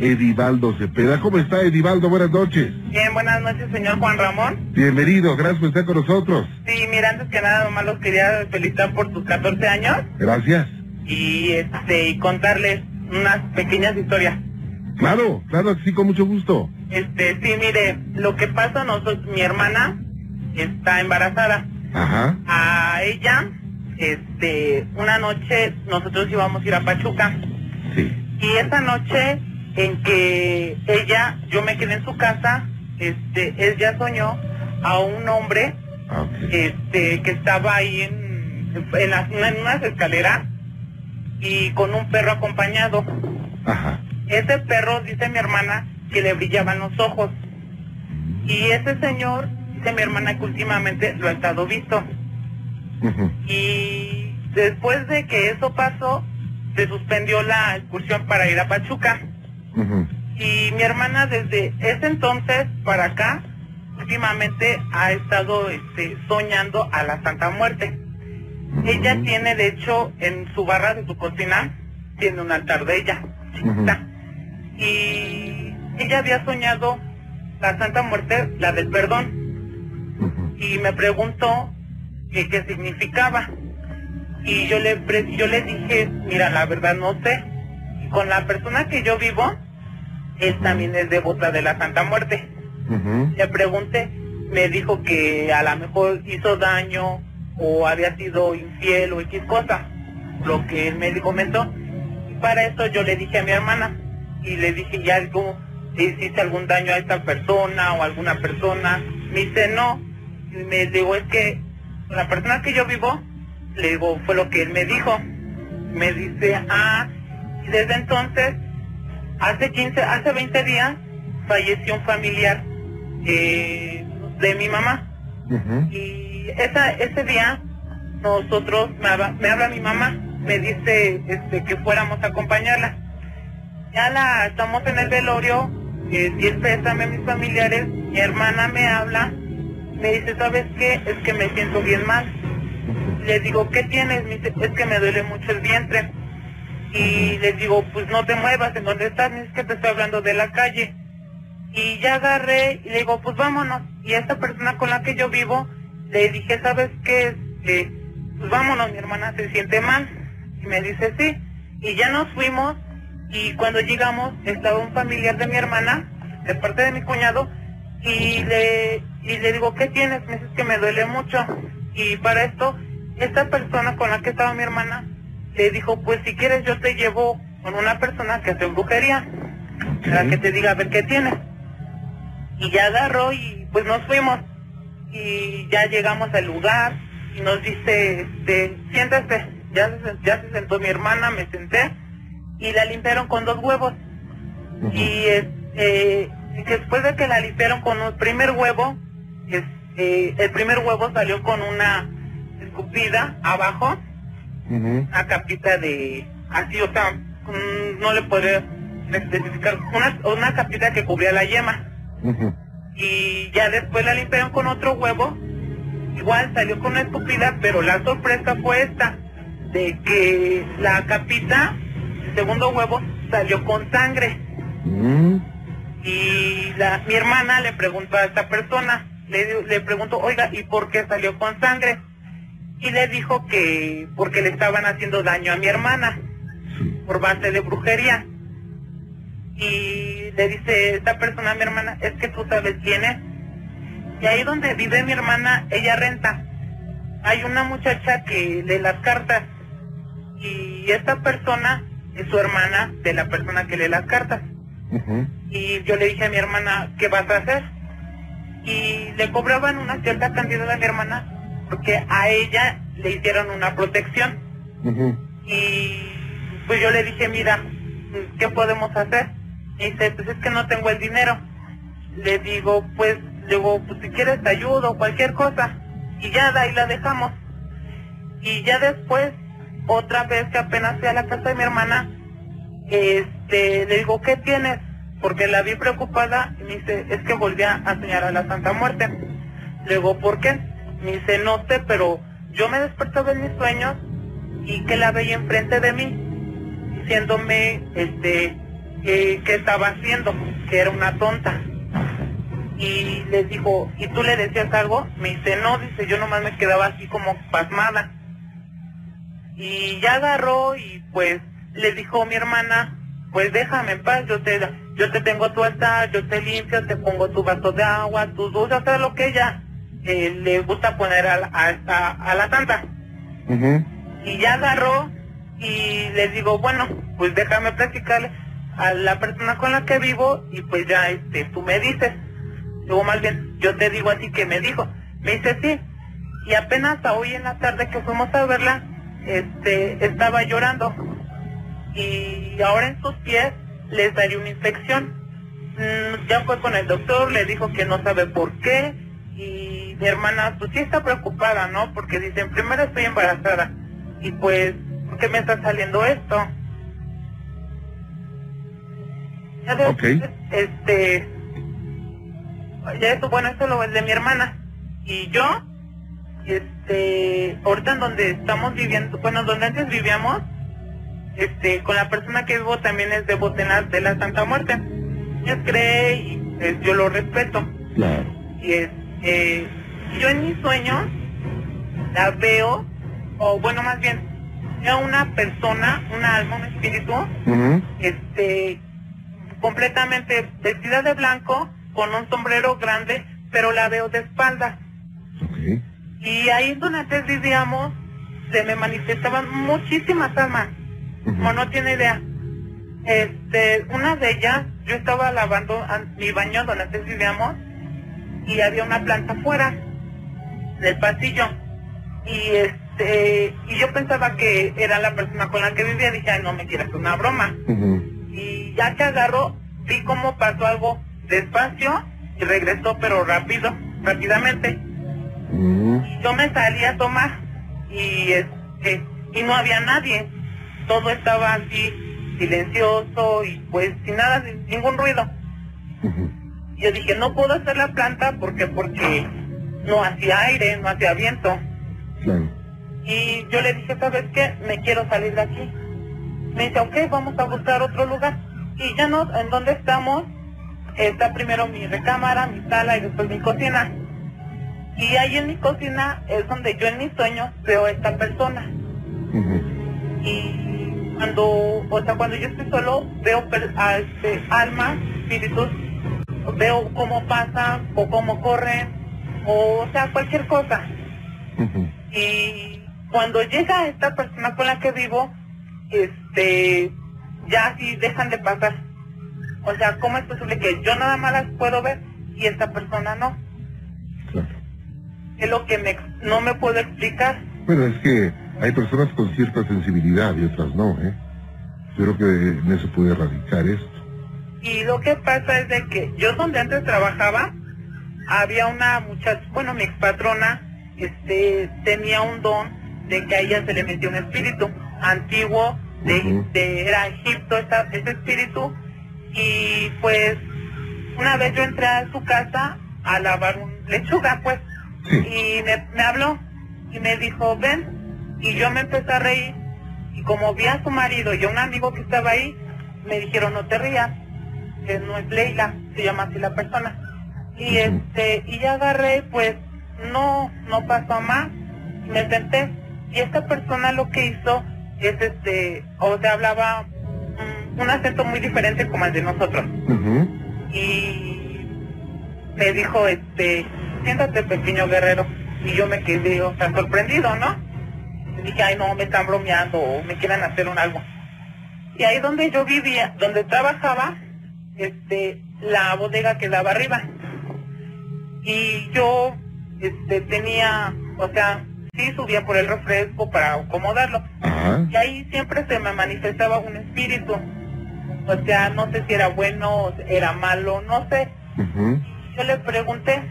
Edivaldo Cepeda. ¿Cómo está Edivaldo? Buenas noches. Bien, buenas noches, señor Juan Ramón. Bienvenido, gracias por estar con nosotros. Sí, mira, antes que nada, nomás los quería felicitar por tus 14 años Gracias. y, este, y contarles unas pequeñas historias. Claro, claro, sí, con mucho gusto. Este, sí, mire, lo que pasa, nosotros, mi hermana está embarazada. Ajá. A ella, este, una noche nosotros íbamos a ir a Pachuca. Sí. Y esa noche en que ella, yo me quedé en su casa, este, ella soñó a un hombre, Ah, este, que estaba ahí en, en, las- en unas escaleras y con un perro acompañado. Ajá. Ese perro, dice mi hermana, que le brillaban los ojos. Y ese señor, dice mi hermana que últimamente lo ha estado visto. Y después de que eso pasó, se suspendió la excursión para ir a Pachuca. Y mi hermana desde ese entonces para acá, últimamente ha estado este, soñando a la Santa Muerte. Ella tiene, de hecho, en su barra de su cocina, tiene un altar de ella, chiquita. Y ella había soñado la Santa Muerte, la del perdón. Y me preguntó que qué significaba. Y yo le, yo le dije, mira, la verdad no sé. Con la persona que yo vivo, él también es devota de la Santa Muerte. Le pregunté, me dijo que a lo mejor hizo daño o había sido infiel o X cosa, lo que él me comentó. Y para eso yo le dije a mi hermana y le dije, ya algo, ¿le hiciste algún daño a esta persona o a alguna persona? Me dice, no. Y me digo, es que la persona que yo vivo, le digo, fue lo que él me dijo. Me dice, ah, y desde entonces, hace 15, hace 20 días, falleció un familiar eh, de mi mamá. Y esa, ese día, nosotros, me habla, me habla mi mamá, me dice este, que fuéramos a acompañarla. Ya la estamos en el velorio, eh, y pésame a mis familiares, mi hermana me habla, me dice, ¿sabes qué? Es que me siento bien mal. Le digo, ¿qué tienes? Me dice, es que me duele mucho el vientre. Y le digo, pues no te muevas, ¿en dónde estás? Dice que te estoy hablando de la calle. Y ya agarré y le digo, pues vámonos. Y esta persona con la que yo vivo, le dije, ¿sabes qué? Este, pues vámonos, mi hermana se siente mal. Y me dice, sí. Y ya nos fuimos y cuando llegamos estaba un familiar de mi hermana, de parte de mi cuñado, y le, y le digo, ¿qué tienes? Me dice "Es que me duele mucho. Y para esto, esta persona con la que estaba mi hermana, le dijo, pues si quieres yo te llevo con una persona que hace brujería, para que te diga a ver qué tienes. Y ya agarró y pues nos fuimos. Y ya llegamos al lugar y nos dice, este, siéntese. Ya se, ya se sentó mi hermana, me senté y la limpiaron con dos huevos. Y este, y después de que la limpiaron con un primer huevo, este, el primer huevo salió con una escupida abajo, Una capita de, así, o sea, no le podré especificar, una, una capita que cubría la yema. Y ya después la limpiaron con otro huevo, igual salió con una escupida, pero la sorpresa fue esta, de que la capita, el segundo huevo, salió con sangre. Mm. Y la, mi hermana le preguntó a esta persona, le, le preguntó, oiga, ¿y por qué salió con sangre? Y le dijo que porque le estaban haciendo daño a mi hermana por base de brujería. Y le dice esta persona a mi hermana, es que tú sabes quién es. Y ahí donde vive mi hermana, ella renta. Hay una muchacha que lee las cartas. Y esta persona es su hermana de la persona que lee las cartas. Y yo le dije a mi hermana, ¿qué vas a hacer? Y le cobraban una cierta cantidad a mi hermana porque a ella le hicieron una protección. Y pues yo le dije, mira, ¿qué podemos hacer? Y dice, pues es que no tengo el dinero. Le digo, pues, luego, pues si quieres te ayudo, cualquier cosa. Y ya de ahí la dejamos. Y ya después, otra vez que apenas fui a la casa de mi hermana, este, le digo, ¿qué tienes? Porque la vi preocupada y me dice, es que volví a soñar a la Santa Muerte. Le digo, ¿por qué? Me dice, no sé, pero yo me despertaba en mis sueños y que la veía enfrente de mí, diciéndome, este, que, que estaba haciendo, que era una tonta. Y les dijo, ¿y tú le decías algo? Me dice, no, dice, yo nomás me quedaba así como pasmada. Y ya agarró y pues le dijo mi hermana, pues déjame en paz, yo te, yo te tengo tu altar, yo te limpio, te pongo tu vaso de agua, tu dulce, o sea, lo que ella eh, le gusta poner a, la- a, a la santa. Y ya agarró y les digo, bueno, pues déjame platicarle a la persona con la que vivo y pues ya este tú me dices. Luego más bien, yo te digo así que me dijo. Me dice sí. Y apenas a hoy en la tarde que fuimos a verla, este, estaba llorando. Y ahora en sus pies les daría una infección. Mm, ya fue con el doctor, le dijo que no sabe por qué. Y mi hermana, pues sí está preocupada, ¿no? Porque dicen, primero estoy embarazada. Y pues, ¿por qué me está saliendo esto? Ya después, este, ya eso, bueno, eso lo es de mi hermana. Y yo, este, ahorita en donde estamos viviendo, bueno, donde antes vivíamos, este, con la persona que vivo también es de Botenas de la Santa Muerte. Ella cree y pues, yo lo respeto. Claro. Y es, eh, yo en mis sueños la veo, o bueno, más bien, veo una persona, una alma, un espíritu, este, completamente vestida de blanco, con un sombrero grande, pero la veo de espaldas. Ok. Y ahí donde antes vivíamos, se me manifestaban muchísimas almas, Ujú. como no tiene idea. Este, una de ellas, yo estaba lavando an- mi baño donde antes vivíamos, y había una planta afuera del pasillo. Y este, y yo pensaba que era la persona con la que vivía, dije, ay, no me quieras una broma. Y ya que agarró, vi cómo pasó algo despacio y regresó, pero rápido, rápidamente. Ujú. Yo me salí a tomar y este y no había nadie. Todo estaba así silencioso y pues sin nada, sin ningún ruido. Ujú. Yo dije, no puedo hacer la planta porque porque no hacía aire, no hacía viento. Claro. Y yo le dije, ¿sabes qué? Me quiero salir de aquí. Me dice, ok, vamos a buscar otro lugar. Y ya no, en donde estamos, está primero mi recámara, mi sala y después mi cocina. Y ahí en mi cocina es donde yo en mis sueños veo a esta persona. Y cuando, o sea, cuando yo estoy solo, veo a este, almas, espíritus, veo cómo pasan o cómo corren, o, o sea, cualquier cosa. Y cuando llega esta persona con la que vivo, este, ya así dejan de pasar. O sea, ¿cómo es posible que yo nada más las puedo ver y esta persona no? Claro. Es lo que me, no me puedo explicar. Bueno, es que hay personas con cierta sensibilidad y otras no, ¿eh? Yo creo que en eso puede radicar esto. Y lo que pasa es de que yo donde antes trabajaba, había una muchacha, bueno, mi expatrona, este, tenía un don de que a ella se le metió un espíritu antiguo, de, de- era Egipto esa- ese espíritu, y pues una vez yo entré a su casa a lavar un lechuga, pues, Sí. y me, me habló y me dijo, ven, y yo me empecé a reír, y como vi a su marido y a un amigo que estaba ahí, me dijeron, no te rías, que no es Leila, se llama así la persona. Y este, y ya agarré, pues, no, no pasó más, me senté, y esta persona lo que hizo es este, o sea, hablaba un acento muy diferente como el de nosotros y me dijo, este, siéntate pequeño guerrero. Y yo me quedé, o sea, sorprendido, ¿no? Y dije, ay no, me están bromeando o me quieren hacer un algo. Y ahí donde yo vivía, donde trabajaba, este, la bodega quedaba arriba. Y yo, este, tenía, o sea, sí subía por el refresco para acomodarlo. Ajá. Y ahí siempre se me manifestaba un espíritu. O sea, no sé si era bueno era malo, no sé. Ujú. Yo le pregunté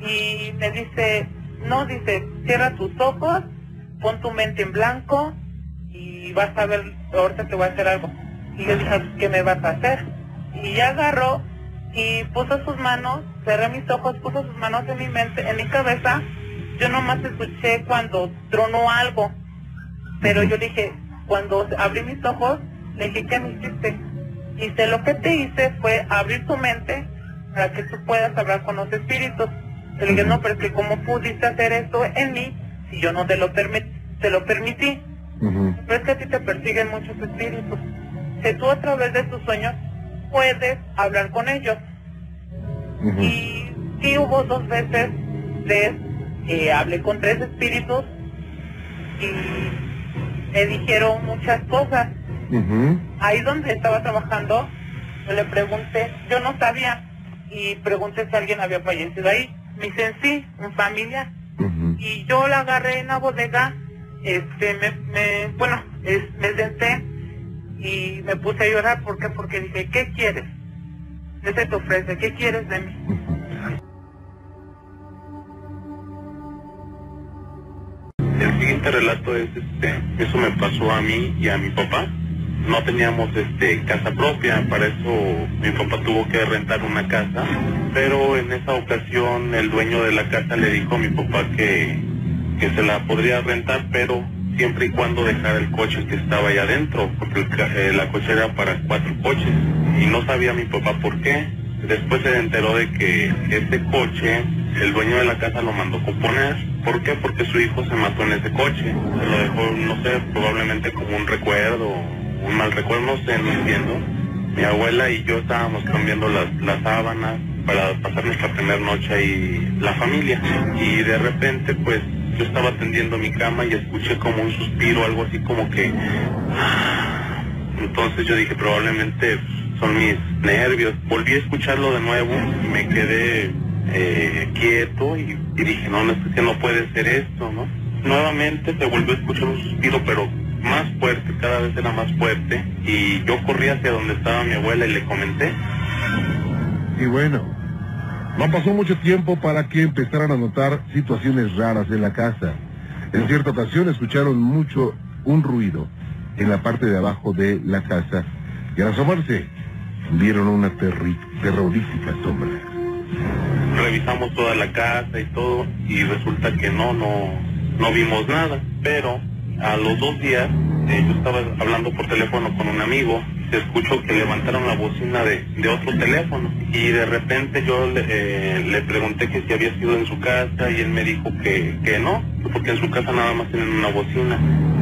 y me dice, no, dice, cierra tus ojos, pon tu mente en blanco y vas a ver, ahorita te voy a hacer algo. Y yo dije, ¿qué me vas a hacer? Y ya agarró y puso sus manos, cerré mis ojos, puso sus manos en mi mente, en mi cabeza. Yo nomás escuché cuando tronó algo. Pero yo dije, cuando abrí mis ojos, le dije, ¿qué me hiciste? Y sé lo que te hice fue abrir tu mente para que tú puedas hablar con los espíritus. Le dije, no, pero es que cómo pudiste hacer esto en mí si yo no te lo, te lo permití. Ujú. Pero es que a ti te persiguen muchos espíritus. Que tú a través de tus sueños puedes hablar con ellos. Y sí hubo dos veces, tres, eh, hablé con tres espíritus y me dijeron muchas cosas. Ahí donde estaba trabajando, yo le pregunté, yo no sabía, y pregunté si alguien había fallecido ahí. Me dicen, sí, un familiar. Ujú. Y yo la agarré en la bodega, este, me, me bueno, es- me senté y me puse a llorar. ¿Por qué? Porque dije, ¿qué quieres? ¿Qué te ofrece? ¿Qué quieres de mí? El siguiente relato es, este, eso me pasó a mí y a mi papá. No teníamos este casa propia, para eso mi papá tuvo que rentar una casa, pero en esa ocasión el dueño de la casa le dijo a mi papá que, que se la podría rentar, pero siempre y cuando dejara el coche que estaba ahí adentro, porque el eh, la coche era para cuatro coches y no sabía mi papá por qué. Después se enteró de que este coche, el dueño de la casa lo mandó componer. ¿Por qué? Porque su hijo se mató en ese coche. Se lo dejó, no sé, probablemente como un recuerdo, un mal recuerdo, no sé, no entiendo. Mi abuela y yo estábamos cambiando las, las sábanas para pasar nuestra primera noche ahí la familia. Y de repente, pues, yo estaba tendiendo mi cama y escuché como un suspiro, algo así como que... Entonces yo dije, probablemente son mis nervios. Volví a escucharlo de nuevo me quedé eh, quieto y, y dije, no, no, es que no puede ser esto, ¿no? Nuevamente se volvió a escuchar un suspiro, pero más fuerte, cada vez era más fuerte. Y yo corrí hacia donde estaba mi abuela y le comenté. Y bueno, no pasó mucho tiempo para que empezaran a notar situaciones raras en la casa. En cierta ocasión escucharon mucho un ruido en la parte de abajo de la casa y al asomarse vieron una terrorífica sombra. revisamos toda la casa y todo y resulta que no, no, no vimos nada. Pero a los dos días eh, yo estaba hablando por teléfono con un amigo, se escuchó que levantaron la bocina de, de otro teléfono y de repente yo le, eh, le pregunté que si había sido en su casa y él me dijo que, que no, que porque en su casa nada más tienen una bocina.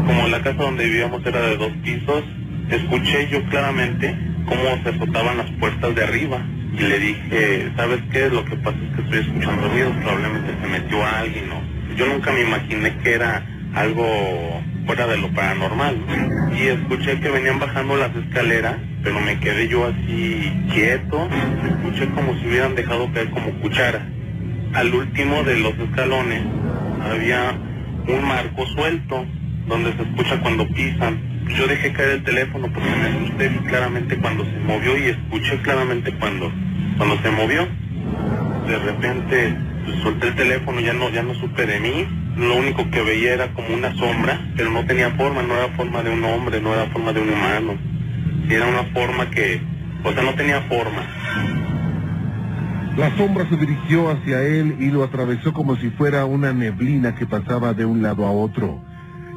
Como la casa donde vivíamos era de dos pisos, escuché yo claramente cómo se azotaban las puertas de arriba y le dije, ¿sabes qué? Lo que pasa es que estoy escuchando ruidos, probablemente se metió alguien o... Yo nunca me imaginé que era algo fuera de lo paranormal. ¿no? Y escuché que venían bajando las escaleras, pero me quedé yo así quieto, escuché como si hubieran dejado caer como cuchara. Al último de los escalones había un marco suelto, donde se escucha cuando pisan. Yo dejé caer el teléfono porque me asusté claramente cuando se movió y escuché claramente cuando, cuando se movió. De repente pues, solté el teléfono, ya no, ya no supe de mí. Lo único que veía era como una sombra, pero no tenía forma, no era forma de un hombre, no era forma de un humano. Era una forma que, o sea, no tenía forma. La sombra se dirigió hacia él y lo atravesó como si fuera una neblina que pasaba de un lado a otro.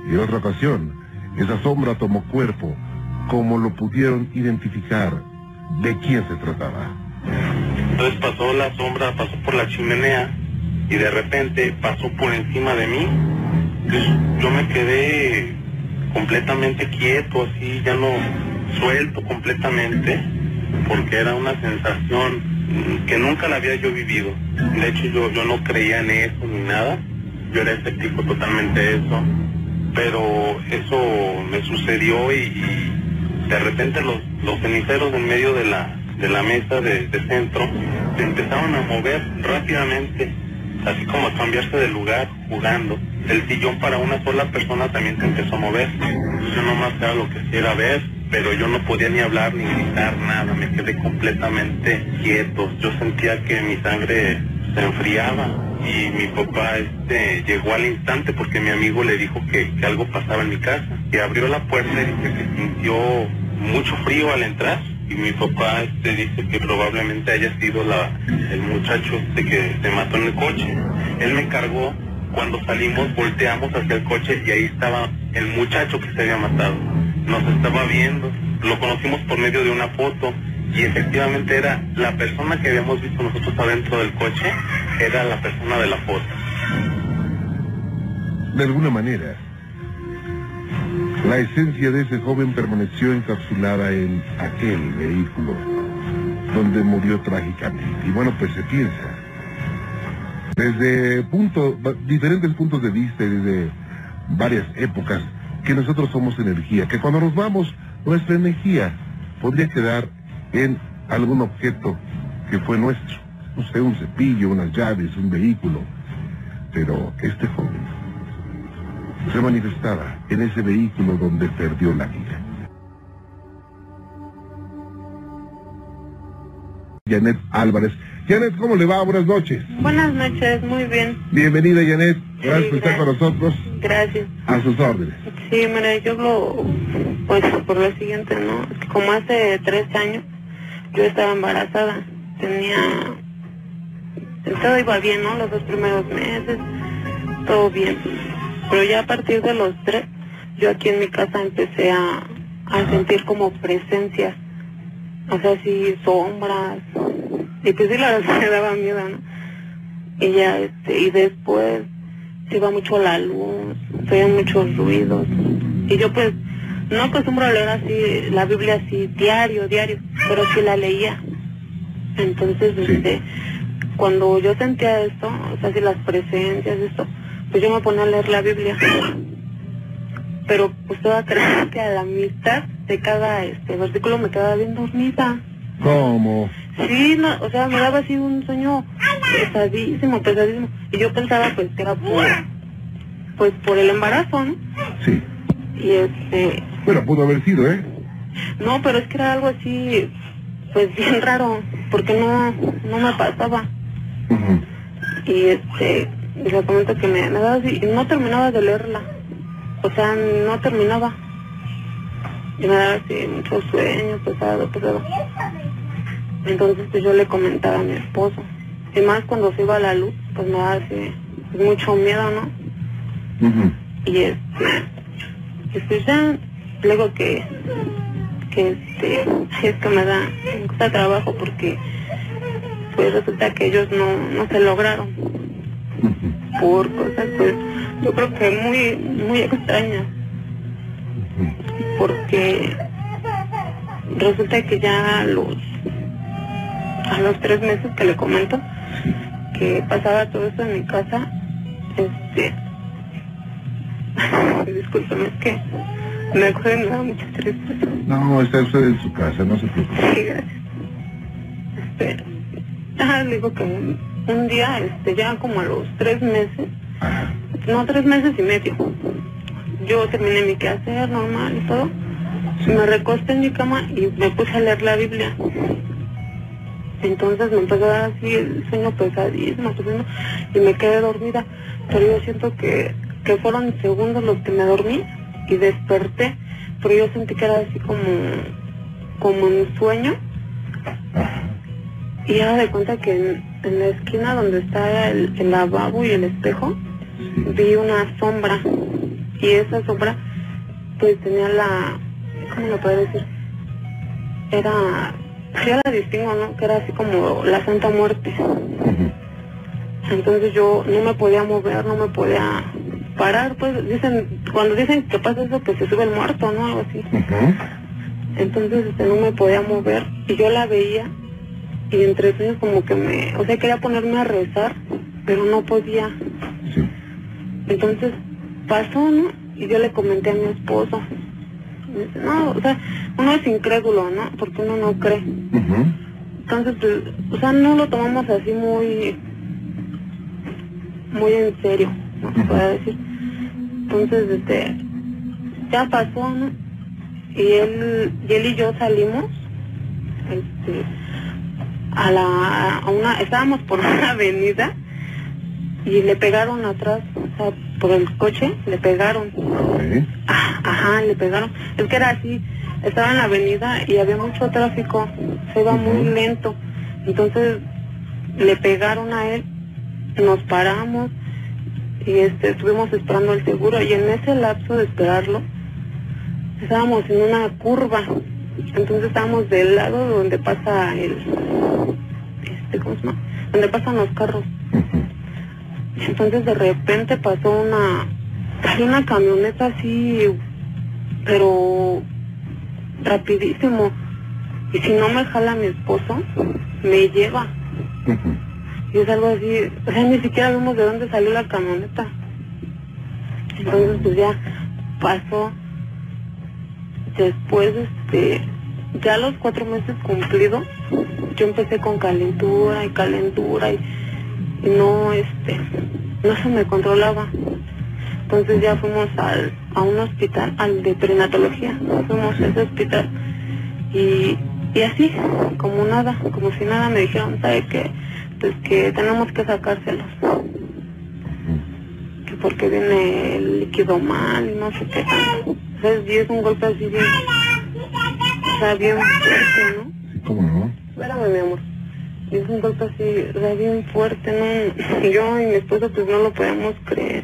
Y en otra ocasión, esa sombra tomó cuerpo, como lo pudieron identificar de quién se trataba. Entonces pasó la sombra, pasó por la chimenea y de repente pasó por encima de mí. Entonces yo me quedé completamente quieto, así, ya no suelto completamente, porque era una sensación que nunca la había yo vivido. De hecho yo, yo no creía en eso ni nada, yo era escéptico totalmente eso, pero eso me sucedió y, y de repente los, los ceniceros en medio de la, de la mesa de, de centro se empezaron a mover rápidamente, así como cambiarse de lugar jugando. El sillón para una sola persona también se empezó a mover. Yo nomás era lo que era ver, pero yo no podía ni hablar ni gritar nada, me quedé completamente quieto. Yo sentía que mi sangre se enfriaba y mi papá este llegó al instante porque mi amigo le dijo que, algo pasaba en mi casa. Y abrió la puerta y que sintió mucho frío al entrar y mi papá este dice que probablemente haya sido la el muchacho este que se mató en el coche. Él me cargó, cuando salimos volteamos hacia el coche y ahí estaba el muchacho que se había matado. Nos estaba viendo lo conocimos por medio de una foto y efectivamente era la persona que habíamos visto nosotros adentro del coche, era la persona de la foto. De alguna manera, la esencia de ese joven permaneció encapsulada en aquel vehículo donde murió trágicamente. Y bueno, pues se piensa, desde diferentes puntos de vista y desde varias épocas, que nosotros somos energía, que cuando nos vamos, nuestra energía podría quedar en algún objeto que fue nuestro, no sé, un cepillo, unas llaves, un vehículo. Pero este joven se manifestaba en ese vehículo donde perdió la vida. Janet Álvarez. Janet, ¿cómo le va? Buenas noches. Buenas noches, muy bien. Bienvenida, Janet. Gracias Sí, por estar con nosotros. Gracias. A sus órdenes. Sí, mira, yo lo, pues por lo siguiente, ¿no? Como hace tres años, yo estaba embarazada, tenía, todo iba bien, ¿no? Los dos primeros meses, todo bien. Pero ya a partir de los tres, yo aquí en mi casa empecé a, a sentir como presencias, o sea, así sombras, y pues sí, la verdad me daba miedo, ¿no? Y ya, este, y después se iba mucho la luz, se oían muchos ruidos. Y yo pues no acostumbro a leer así la Biblia así diario, diario, pero sí la leía. Entonces, Sí. este, cuando yo sentía esto, o sea, así las presencias, esto, pues yo me ponía a leer la Biblia. Pero pues toda creer que a la mitad de cada este versículo me quedaba bien dormida. ¿Cómo? Sí, no, o sea, me daba así un sueño pesadísimo, pesadísimo. Y yo pensaba pues que era por, pues por el embarazo, ¿no? Sí. Y este, Bueno, pudo haber sido, ¿eh? no, pero es que era algo así, pues bien raro, porque no, no me pasaba. Ujú. Y este, y le comento que me, me daba así, no terminaba de leerla. O sea, no terminaba. Y me daba así mucho sueño, pesado, pesado. Entonces pues yo le comentaba a mi esposo. Y más cuando se iba la luz, pues me daba así pues, mucho miedo, ¿no? Ujú. Y este, pues ya, luego que, que este, es que me da, me cuesta trabajo porque pues resulta que ellos no, no se lograron. Por cosas pues yo creo que muy, muy extrañas porque resulta que ya a los a los tres meses que le comento que pasaba todo esto en mi casa este discúlpeme es que me acuerdo me da mucha tristeza No, está usted en su casa, no se preocupe. Sí, gracias. Este, ah, le digo que un, día, este, ya como a los tres meses, no, tres meses y medio, yo terminé mi quehacer normal y todo, me recosté en mi cama y me puse a leer la Biblia. Entonces me empezó a dar así el sueño pesadísimo, pesadísimo, y me quedé dormida. Pero yo siento que, que fueron segundos los que me dormí y desperté, pero yo sentí que era así como, como en sueño. Y ya de cuenta que en, en la esquina donde está el, el lavabo y el espejo, Sí. vi una sombra. Y esa sombra, pues tenía la. ¿Cómo lo puedo decir? Era. Yo la distingo, ¿no? Que era así como la Santa Muerte. Entonces yo no me podía mover, no me podía parar. Pues dicen, cuando dicen que pasa eso, que se sube el muerto, ¿no? Algo así. Entonces este, no me podía mover y yo la veía y entre sueños como que me, o sea, quería ponerme a rezar, pero no podía. Sí. Entonces pasó, ¿no? Y yo le comenté a mi esposo. Me dice, no, o sea, uno es incrédulo, ¿no? Porque uno no cree. Entonces, pues, o sea, no lo tomamos así muy, muy en serio, ¿no? Se puede decir. Entonces, este, ya pasó, ¿no? Y él, y él y yo salimos, este, a la, a una, estábamos por una avenida y le pegaron atrás, o sea, por el coche, le pegaron. Ah, Ajá, le pegaron. Es que era así, estaba en la avenida y había mucho tráfico, se iba muy lento. Entonces le pegaron a él, nos paramos y este estuvimos esperando el seguro y en ese lapso de esperarlo estábamos en una curva Entonces estábamos del lado donde pasa el, ¿cómo se llama? Donde pasan los carros. Entonces de repente pasó una, salió una camioneta así, pero rapidísimo. Y si no me jala mi esposo, me lleva. Y es algo así, o sea, ni siquiera vimos de dónde salió la camioneta. Entonces pues ya pasó. Después, este, ya los cuatro meses cumplidos, yo empecé con calentura y calentura y, no, este, no se me controlaba. Entonces ya fuimos al, a un hospital, al de prenatología, fuimos a ese hospital y, y así, como nada, como si nada, me dijeron, ¿sabe qué? Pues que tenemos que sacárselos, que porque viene el líquido mal y no sé qué y es un golpe así bien, o sea, bien cómo. Espérame, mi amor. Y es un golpe así, o sea, bien fuerte, ¿no? Yo y mi esposo pues no lo podíamos creer.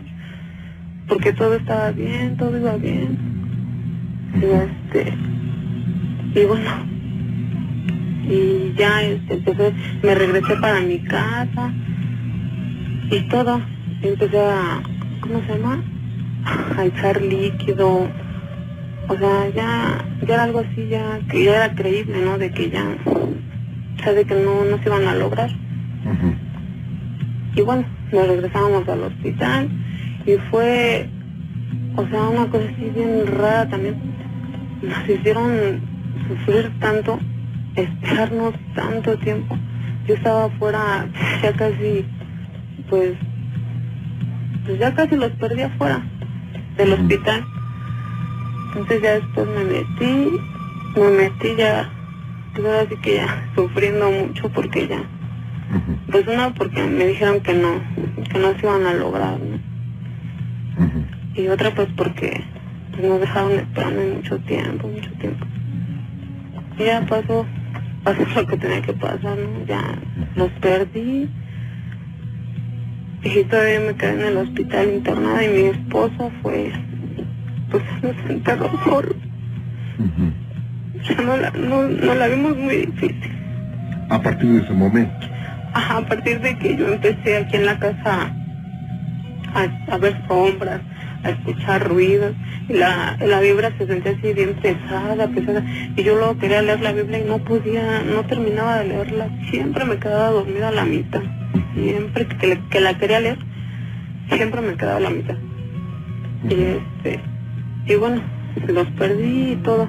Porque todo estaba bien, todo iba bien. Y este... Y bueno... Y ya este, empecé, me regresé para mi casa. Y todo. Y empecé a... ¿Cómo se llama? A echar líquido. O sea, ya, ya era algo así, ya, que ya era creíble, ¿no? De que ya, de que no, no se iban a lograr. Y bueno, nos regresamos al hospital y fue, o sea, una cosa así bien rara también. Nos hicieron sufrir tanto, esperarnos tanto tiempo. Yo estaba afuera, ya casi, pues, pues ya casi los perdí afuera del hospital. Entonces ya después me metí, me metí ya, pues ahora sí que ya sufriendo mucho porque ya, pues una porque me dijeron que no, que no se iban a lograr, ¿no? Y otra pues porque pues, nos dejaron esperando mucho tiempo, mucho tiempo. Y ya pasó, pasó lo que tenía que pasar, ¿no? Ya los perdí. Y todavía me quedé en el hospital internada y mi esposo fue, pues nos enterró solo. Ujú. Ya no la, no, no la vimos muy difícil. A partir de ese momento. Ajá, a partir de que yo empecé aquí en la casa a, a ver sombras, a escuchar ruidos, y la, la vibra se sentía así bien pesada, pesada, y yo luego quería leer la Biblia y no podía, no terminaba de leerla, siempre me quedaba dormida a la mitad, siempre que, le- que la quería leer, siempre me quedaba a la mitad. Y este, y bueno, los perdí y todo.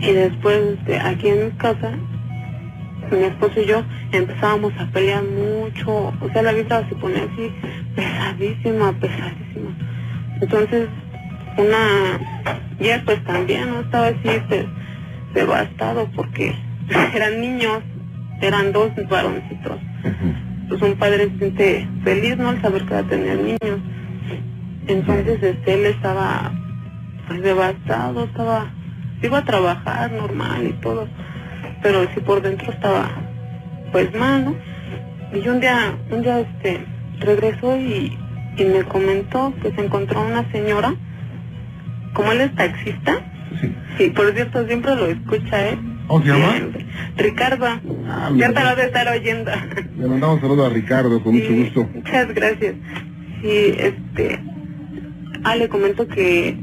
Y después, este, aquí en mi casa, mi esposo y yo empezábamos a pelear mucho, o sea, la vibra se ponía así pesadísima, pesadísima. Entonces, una, ya pues también, ¿no? Estaba así de- devastado porque eran niños, eran dos varoncitos. Pues un padre se siente feliz, ¿no? Al saber que va a tener niños. Entonces, este, él estaba pues devastado, estaba, iba a trabajar normal y todo, pero sí por dentro estaba pues mal, ¿no? Y un día, un día este, regresó y, y me comentó que se encontró una señora, como él es taxista, Sí. y por cierto siempre lo escucha, ¿eh? ¿Cómo se llama? Ricardo, Ah, ya te lo de estar oyendo. Le mandamos un saludo a Ricardo, con mucho Sí, gusto. Muchas gracias. Sí, este, ah, le comento que,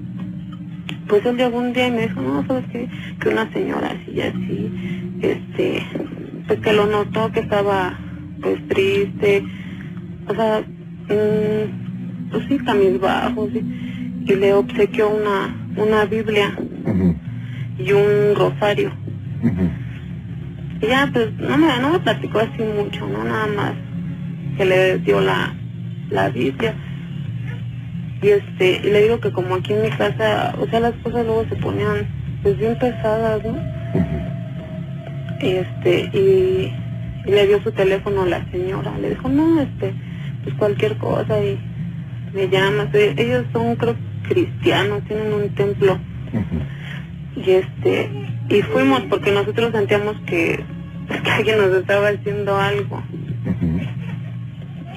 pues él llegó un día y me dijo, no, sabes qué? que una señora así y así, este, pues que lo notó que estaba, pues triste, o sea, mm, pues sí, cabizbajo, sí, y le obsequió una, una Biblia y un rosario. Ujú. Y ya, pues, no me, no me platicó así mucho, ¿no? Nada más que le dio la, la Biblia. Y este, y le digo que como aquí en mi casa, o sea, las cosas luego se ponían, pues, bien pesadas, ¿no? Y este, y, y le dio su teléfono a la señora. Le dijo, no, este, pues cualquier cosa y me llamas. Ellos son, creo, cristianos, tienen un templo. Y este, y fuimos porque nosotros sentíamos que, que alguien nos estaba haciendo algo.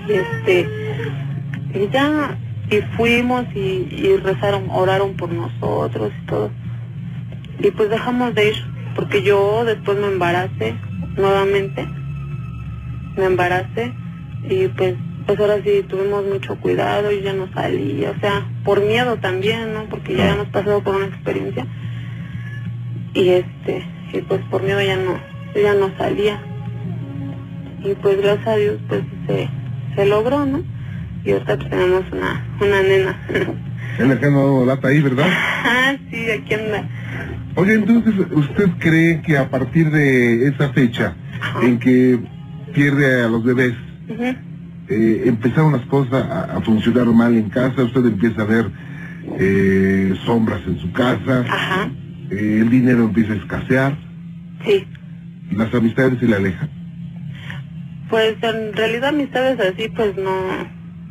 Y este, y ya, y fuimos y, y rezaron, oraron por nosotros y todo. y pues dejamos de ir, porque yo después me embaracé nuevamente, me embaracé y pues pues ahora sí tuvimos mucho cuidado y ya no salí, o sea, por miedo también, ¿no? Porque ya hemos pasado por una experiencia y este, y pues por miedo ya no, ya no salía. Y pues gracias a Dios pues se, se logró, ¿no? Y ahorita pues tenemos una, una nena. Es la que ha dado lata ahí, ¿verdad? ah, sí, aquí anda. Oye, entonces, ¿usted cree que a partir de esa fecha en que pierde a los bebés, eh, empezaron las cosas a, a funcionar mal en casa? Usted empieza a ver eh, sombras en su casa, Ajá, eh, el dinero empieza a escasear, sí. las amistades se le alejan. Pues en realidad amistades así pues no,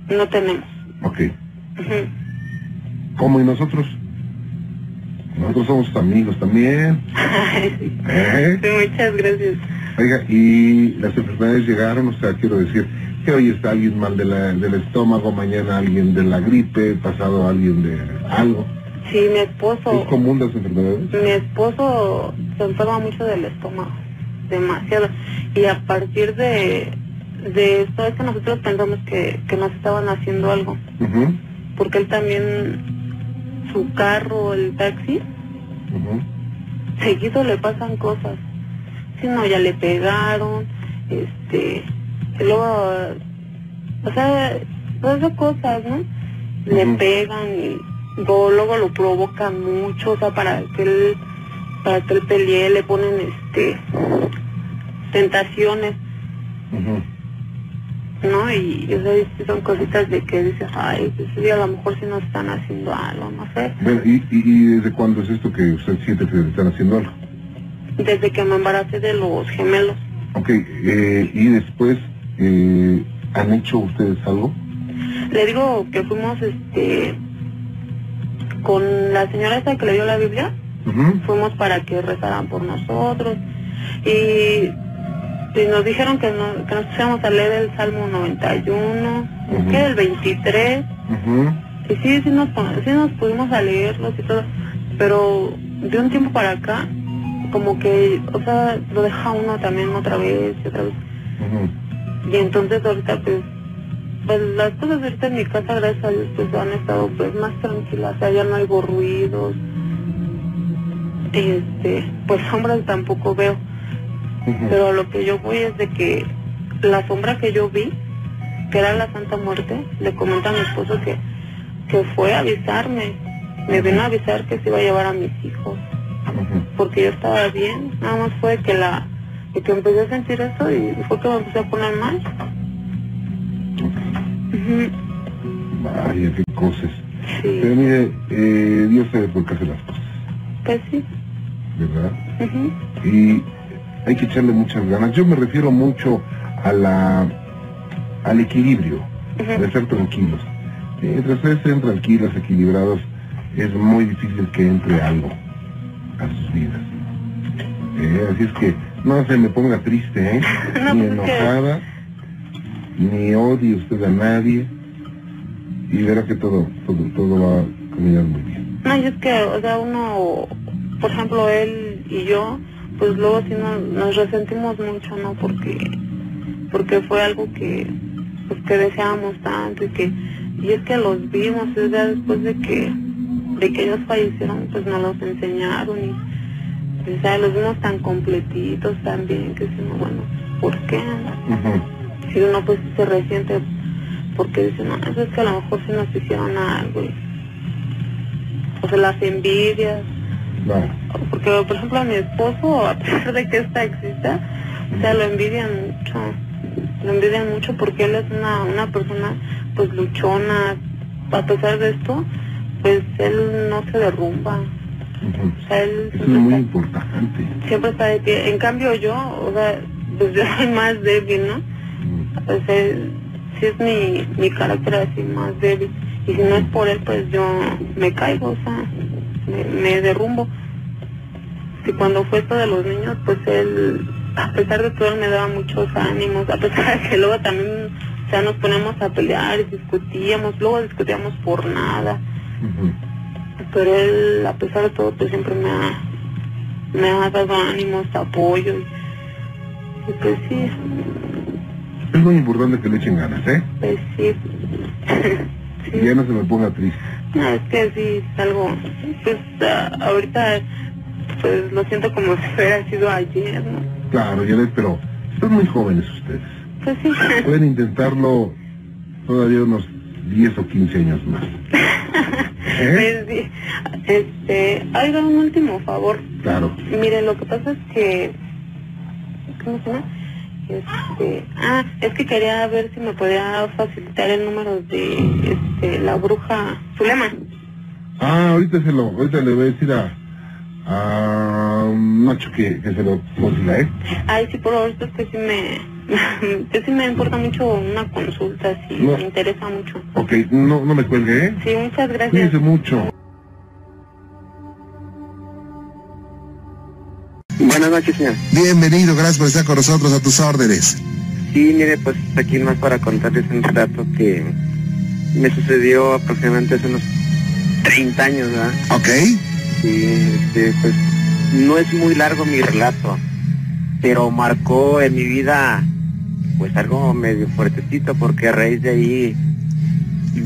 no tenemos. Ok. Ujú. ¿Cómo y nosotros? Nosotros somos amigos también. ¿eh? Sí, muchas gracias. Oiga, y las enfermedades llegaron, o sea, quiero decir, que hoy está alguien mal de la- del estómago, mañana alguien de la gripe, pasado alguien de algo. Sí, mi esposo, ¿Es común las enfermedades? mi esposo se enferma mucho del estómago, demasiado. Y a partir de, de esto es que nosotros pensamos que, que nos estaban haciendo algo, porque él también, su carro, el taxi, seguido le pasan cosas. Si no, ya le pegaron, este, luego, o sea, todas esas cosas, ¿no? Le pegan y luego, luego lo provocan mucho, o sea, para que él, para que él pelee, le ponen, este, tentaciones. ¿No? Y, o sea, son cositas de que dices, ay, pues sí, a lo mejor sí nos están haciendo algo, no sé. Bueno, ¿y, y, y desde cuándo es esto que usted siente que le están haciendo algo? Desde que me embaracé de los gemelos. Ok, eh, y después, eh, ¿han hecho ustedes algo? Le digo que fuimos este con la señora esa que le dio la Biblia, fuimos para que rezaran por nosotros y, y nos dijeron que, no- que nos pusiéramos a leer el Salmo 91, Ujú. que el 23, ujú, y sí, sí nos, sí nos pudimos a leerlos y todo, pero de un tiempo para acá, como que, o sea, lo deja uno también otra vez y otra vez. Y entonces ahorita pues, pues las cosas ahorita en mi casa, gracias a Dios, pues han estado pues más tranquilas, o sea, ya no hay ruidos. Este, pues sombras tampoco veo, Pero a lo que yo voy es de que la sombra que yo vi, que era la Santa Muerte, le comenta a mi esposo que, que fue a avisarme, me vino a avisar que se iba a llevar a mis hijos, porque yo estaba bien, nada más fue que la, y que empecé a sentir eso y fue que me empecé a poner mal. Vaya, qué cosas. Sí, Pero mire, eh, Dios sabe por qué hace las cosas, pues sí. ¿verdad? ujú, y hay que echarle muchas ganas. Yo me refiero mucho a la al equilibrio, de estar tranquilos. Mientras ustedes estén tranquilos, equilibrados, es muy difícil que entre algo a sus vidas. Eh, así es que no se me ponga triste, ¿eh? No, ni pues que- enojada, ni odie usted a nadie, y verá que todo, todo, todo va a caminar muy bien. No, y es que, o sea, uno, por ejemplo, él y yo, pues luego sí nos, nos resentimos mucho, ¿no? Porque, porque fue algo que, pues que deseábamos tanto y que, y es que los vimos, o sea, después de que, de que ellos fallecieron, pues nos los enseñaron y, o sea, los vimos tan completitos también, que decimos, bueno, ¿por qué? Si uno pues se resiente porque dice, no, eso es que a lo mejor sí nos hicieron algo. y- o sea, las envidias. Porque, por ejemplo, a mi esposo, a pesar de que esta exista, o sea, lo envidian mucho. Lo envidian mucho porque él es una, una persona, pues, luchona. A pesar de esto, pues, él no se derrumba. O sea, él Eso es siempre muy está- importante. siempre está de pie. En cambio, yo, o sea, pues yo soy más débil, ¿no? Sí es mi, mi carácter así más débil. Y si no es por él, pues yo me caigo, o sea, me, me derrumbo. Y cuando fue esto de los niños, pues él, a pesar de todo, él me daba muchos ánimos, a pesar de que luego también, o sea, nos poníamos a pelear y discutíamos, luego discutíamos por nada. Pero él, a pesar de todo, pues siempre me ha, me ha dado ánimos, apoyo. Y pues sí, Es muy importante que le echen ganas, ¿eh? pues sí. Y ya no se me ponga triste. No, es que sí, es algo, pues ah, ahorita pues lo siento como si hubiera sido ayer, ¿no? Claro, Janet, pero son muy jóvenes ustedes. Pues sí. Pueden intentarlo todavía unos 10 o 15 años más. ¿Eh? Pues. Este, haga un último favor. Claro. Mire, lo que pasa es que, ¿cómo se llama? Este, ah, es que quería ver si me podía facilitar el número de, este, la bruja Zulema. Ah, ahorita se lo, ahorita le voy a decir a, a Nacho que, que se lo consiga, ¿eh? Ay, sí, por favor, es que sí me, que sí me importa mucho una consulta, sí, No. me interesa mucho. Ok, no, no me cuelgue, ¿eh? Sí, muchas gracias. Cuídense mucho. Buenas noches, señor. Bienvenido, gracias por estar con nosotros a tus órdenes. Sí, mire, pues aquí más para contarles un relato que me sucedió aproximadamente hace unos 30 años, ¿verdad? Ok. Y este, pues no es muy largo mi relato, pero marcó en mi vida pues algo medio fuertecito porque a raíz de ahí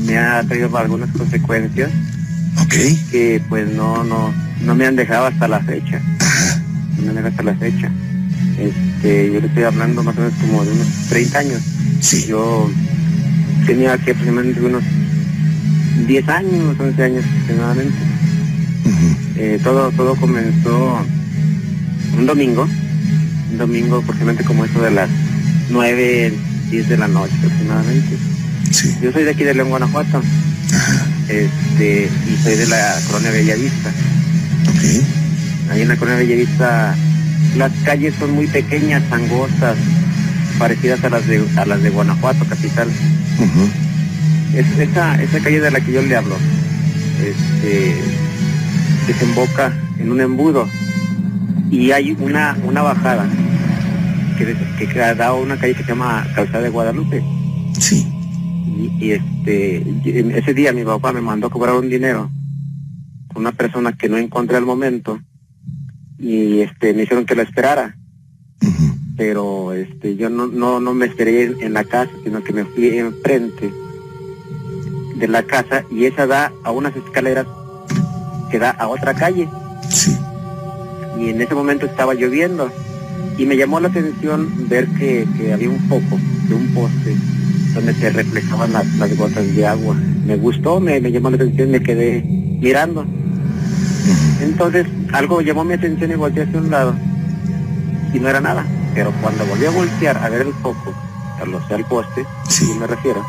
me ha traído algunas consecuencias Ok. que pues no, no, no me han dejado hasta la fecha. No dejado hasta la fecha. Este, yo le estoy hablando más o menos como de unos 30 años. Sí. Yo tenía que aproximadamente unos 10 años, 11 años aproximadamente. Eh, todo, todo comenzó un domingo, un domingo aproximadamente como eso de las 9, 10 de la noche aproximadamente. Sí. Yo soy de aquí de León, Guanajuato, este, y soy de la colonia Bellavista. Ok. Ahí en la colonia Bellavista las calles son muy pequeñas, angostas, parecidas a las de, a las de Guanajuato, capital. Es, esa, esa calle de la que yo le hablo, este, desemboca en un embudo y hay una, una bajada que, des- que da una calle que se llama Calzada de Guadalupe. Sí. Y, y, este, ese día mi papá me mandó a cobrar un dinero con una persona que no encontré al momento y este me hicieron que la esperara pero este yo no no no me esperé en, en la casa sino que me fui enfrente de la casa y esa da a unas escaleras que da a otra calle Sí. y en ese momento estaba lloviendo y me llamó la atención ver que, que había un foco de un poste donde se reflejaban las, las gotas de agua. Me gustó, me, me llamó la atención, me quedé mirando. Entonces algo llamó mi atención y volteé hacia un lado y no era nada. Pero cuando volví a voltear a ver el foco, a lo sea el poste, Sí. me refiero,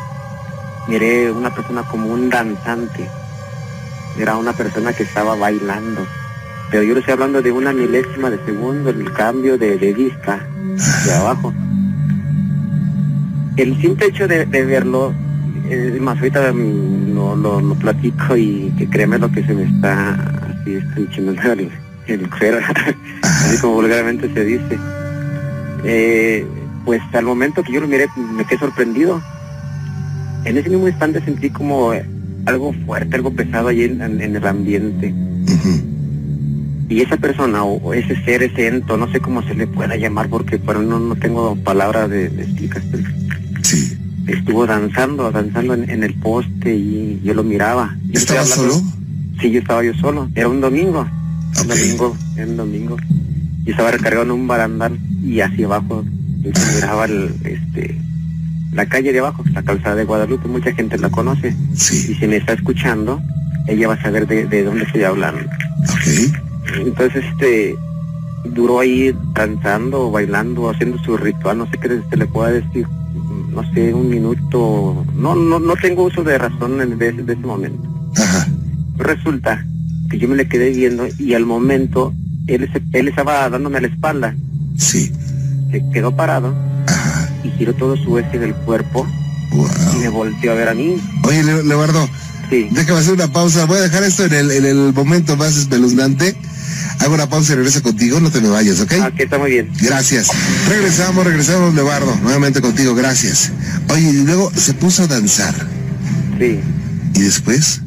miré una persona como un danzante. Era una persona que estaba bailando. Pero yo le estoy hablando de una milésima de segundo, el cambio de, de vista de abajo. El simple hecho de, de verlo, eh, más ahorita lo, lo, lo platico y que créeme lo que se me está así está echando el, el cuero, así como vulgarmente se dice. Eh, pues al momento que yo lo miré me quedé sorprendido. En ese mismo instante sentí como algo fuerte, algo pesado ahí en, en- en el ambiente. Y esa persona o, o ese ser, ese ento, no sé cómo se le pueda llamar porque pero no, no tengo palabra de, de explicación. Sí. Estuvo danzando, danzando en, en el poste y yo lo miraba. Yo estoy ¿Estabas hablando- solo? Sí, yo estaba yo solo. Era un domingo. Un domingo, era un domingo. Yo estaba recargado en un barandal y hacia abajo se miraba el, este, la calle de abajo, la calzada de Guadalupe. Mucha gente la conoce. Y Sí. si me está escuchando, ella va a saber de, de dónde estoy hablando. Ok. Entonces, este, duró ahí danzando, bailando, haciendo su ritual, no sé qué se le pueda decir, no sé, un minuto, no, no, no tengo uso de razón en de, ese- de ese momento. Ajá. Resulta que yo me le quedé viendo y al momento él, se- él estaba dándome la espalda, Sí. se quedó parado Ajá. y giró todo su eje del cuerpo y me volteó a ver a mí. Oye, Le- Leobardo, Sí, déjame hacer una pausa. Voy a dejar esto en el, en el momento más espeluznante. Hago una pausa y regreso contigo. No te me vayas, ¿ok? ah, que está muy bien. Gracias. Regresamos, regresamos, Leobardo. Nuevamente contigo, gracias. Oye, y luego se puso a danzar. Sí. ¿Y después?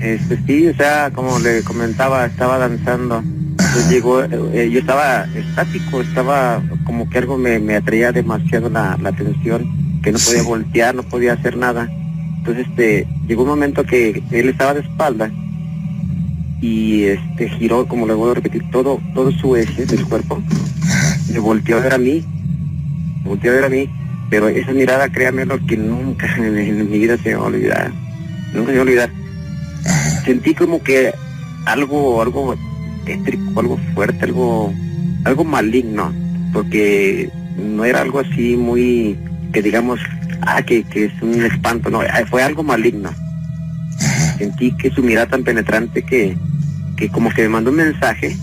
Este, sí, o sea, como le comentaba, estaba danzando. Entonces llegó, eh, yo estaba estático, estaba como que algo me, me atraía demasiado la, la atención, que no podía Sí. voltear, no podía hacer nada. Entonces este, llegó un momento que él estaba de espalda y este giró, como le voy a repetir, todo, todo su eje del cuerpo, me volteó a ver a mí, me volteó a ver a mí, pero esa mirada, créanme lo que nunca en, en mi vida se me va a olvidar, nunca se me va a olvidar. Sentí como que algo, algo tétrico, algo fuerte, algo, algo maligno, porque no era algo así muy, que digamos, ah, que, que es un espanto, no, ah, fue algo maligno. Sentí que su mirada tan penetrante que, que como que me mandó un mensaje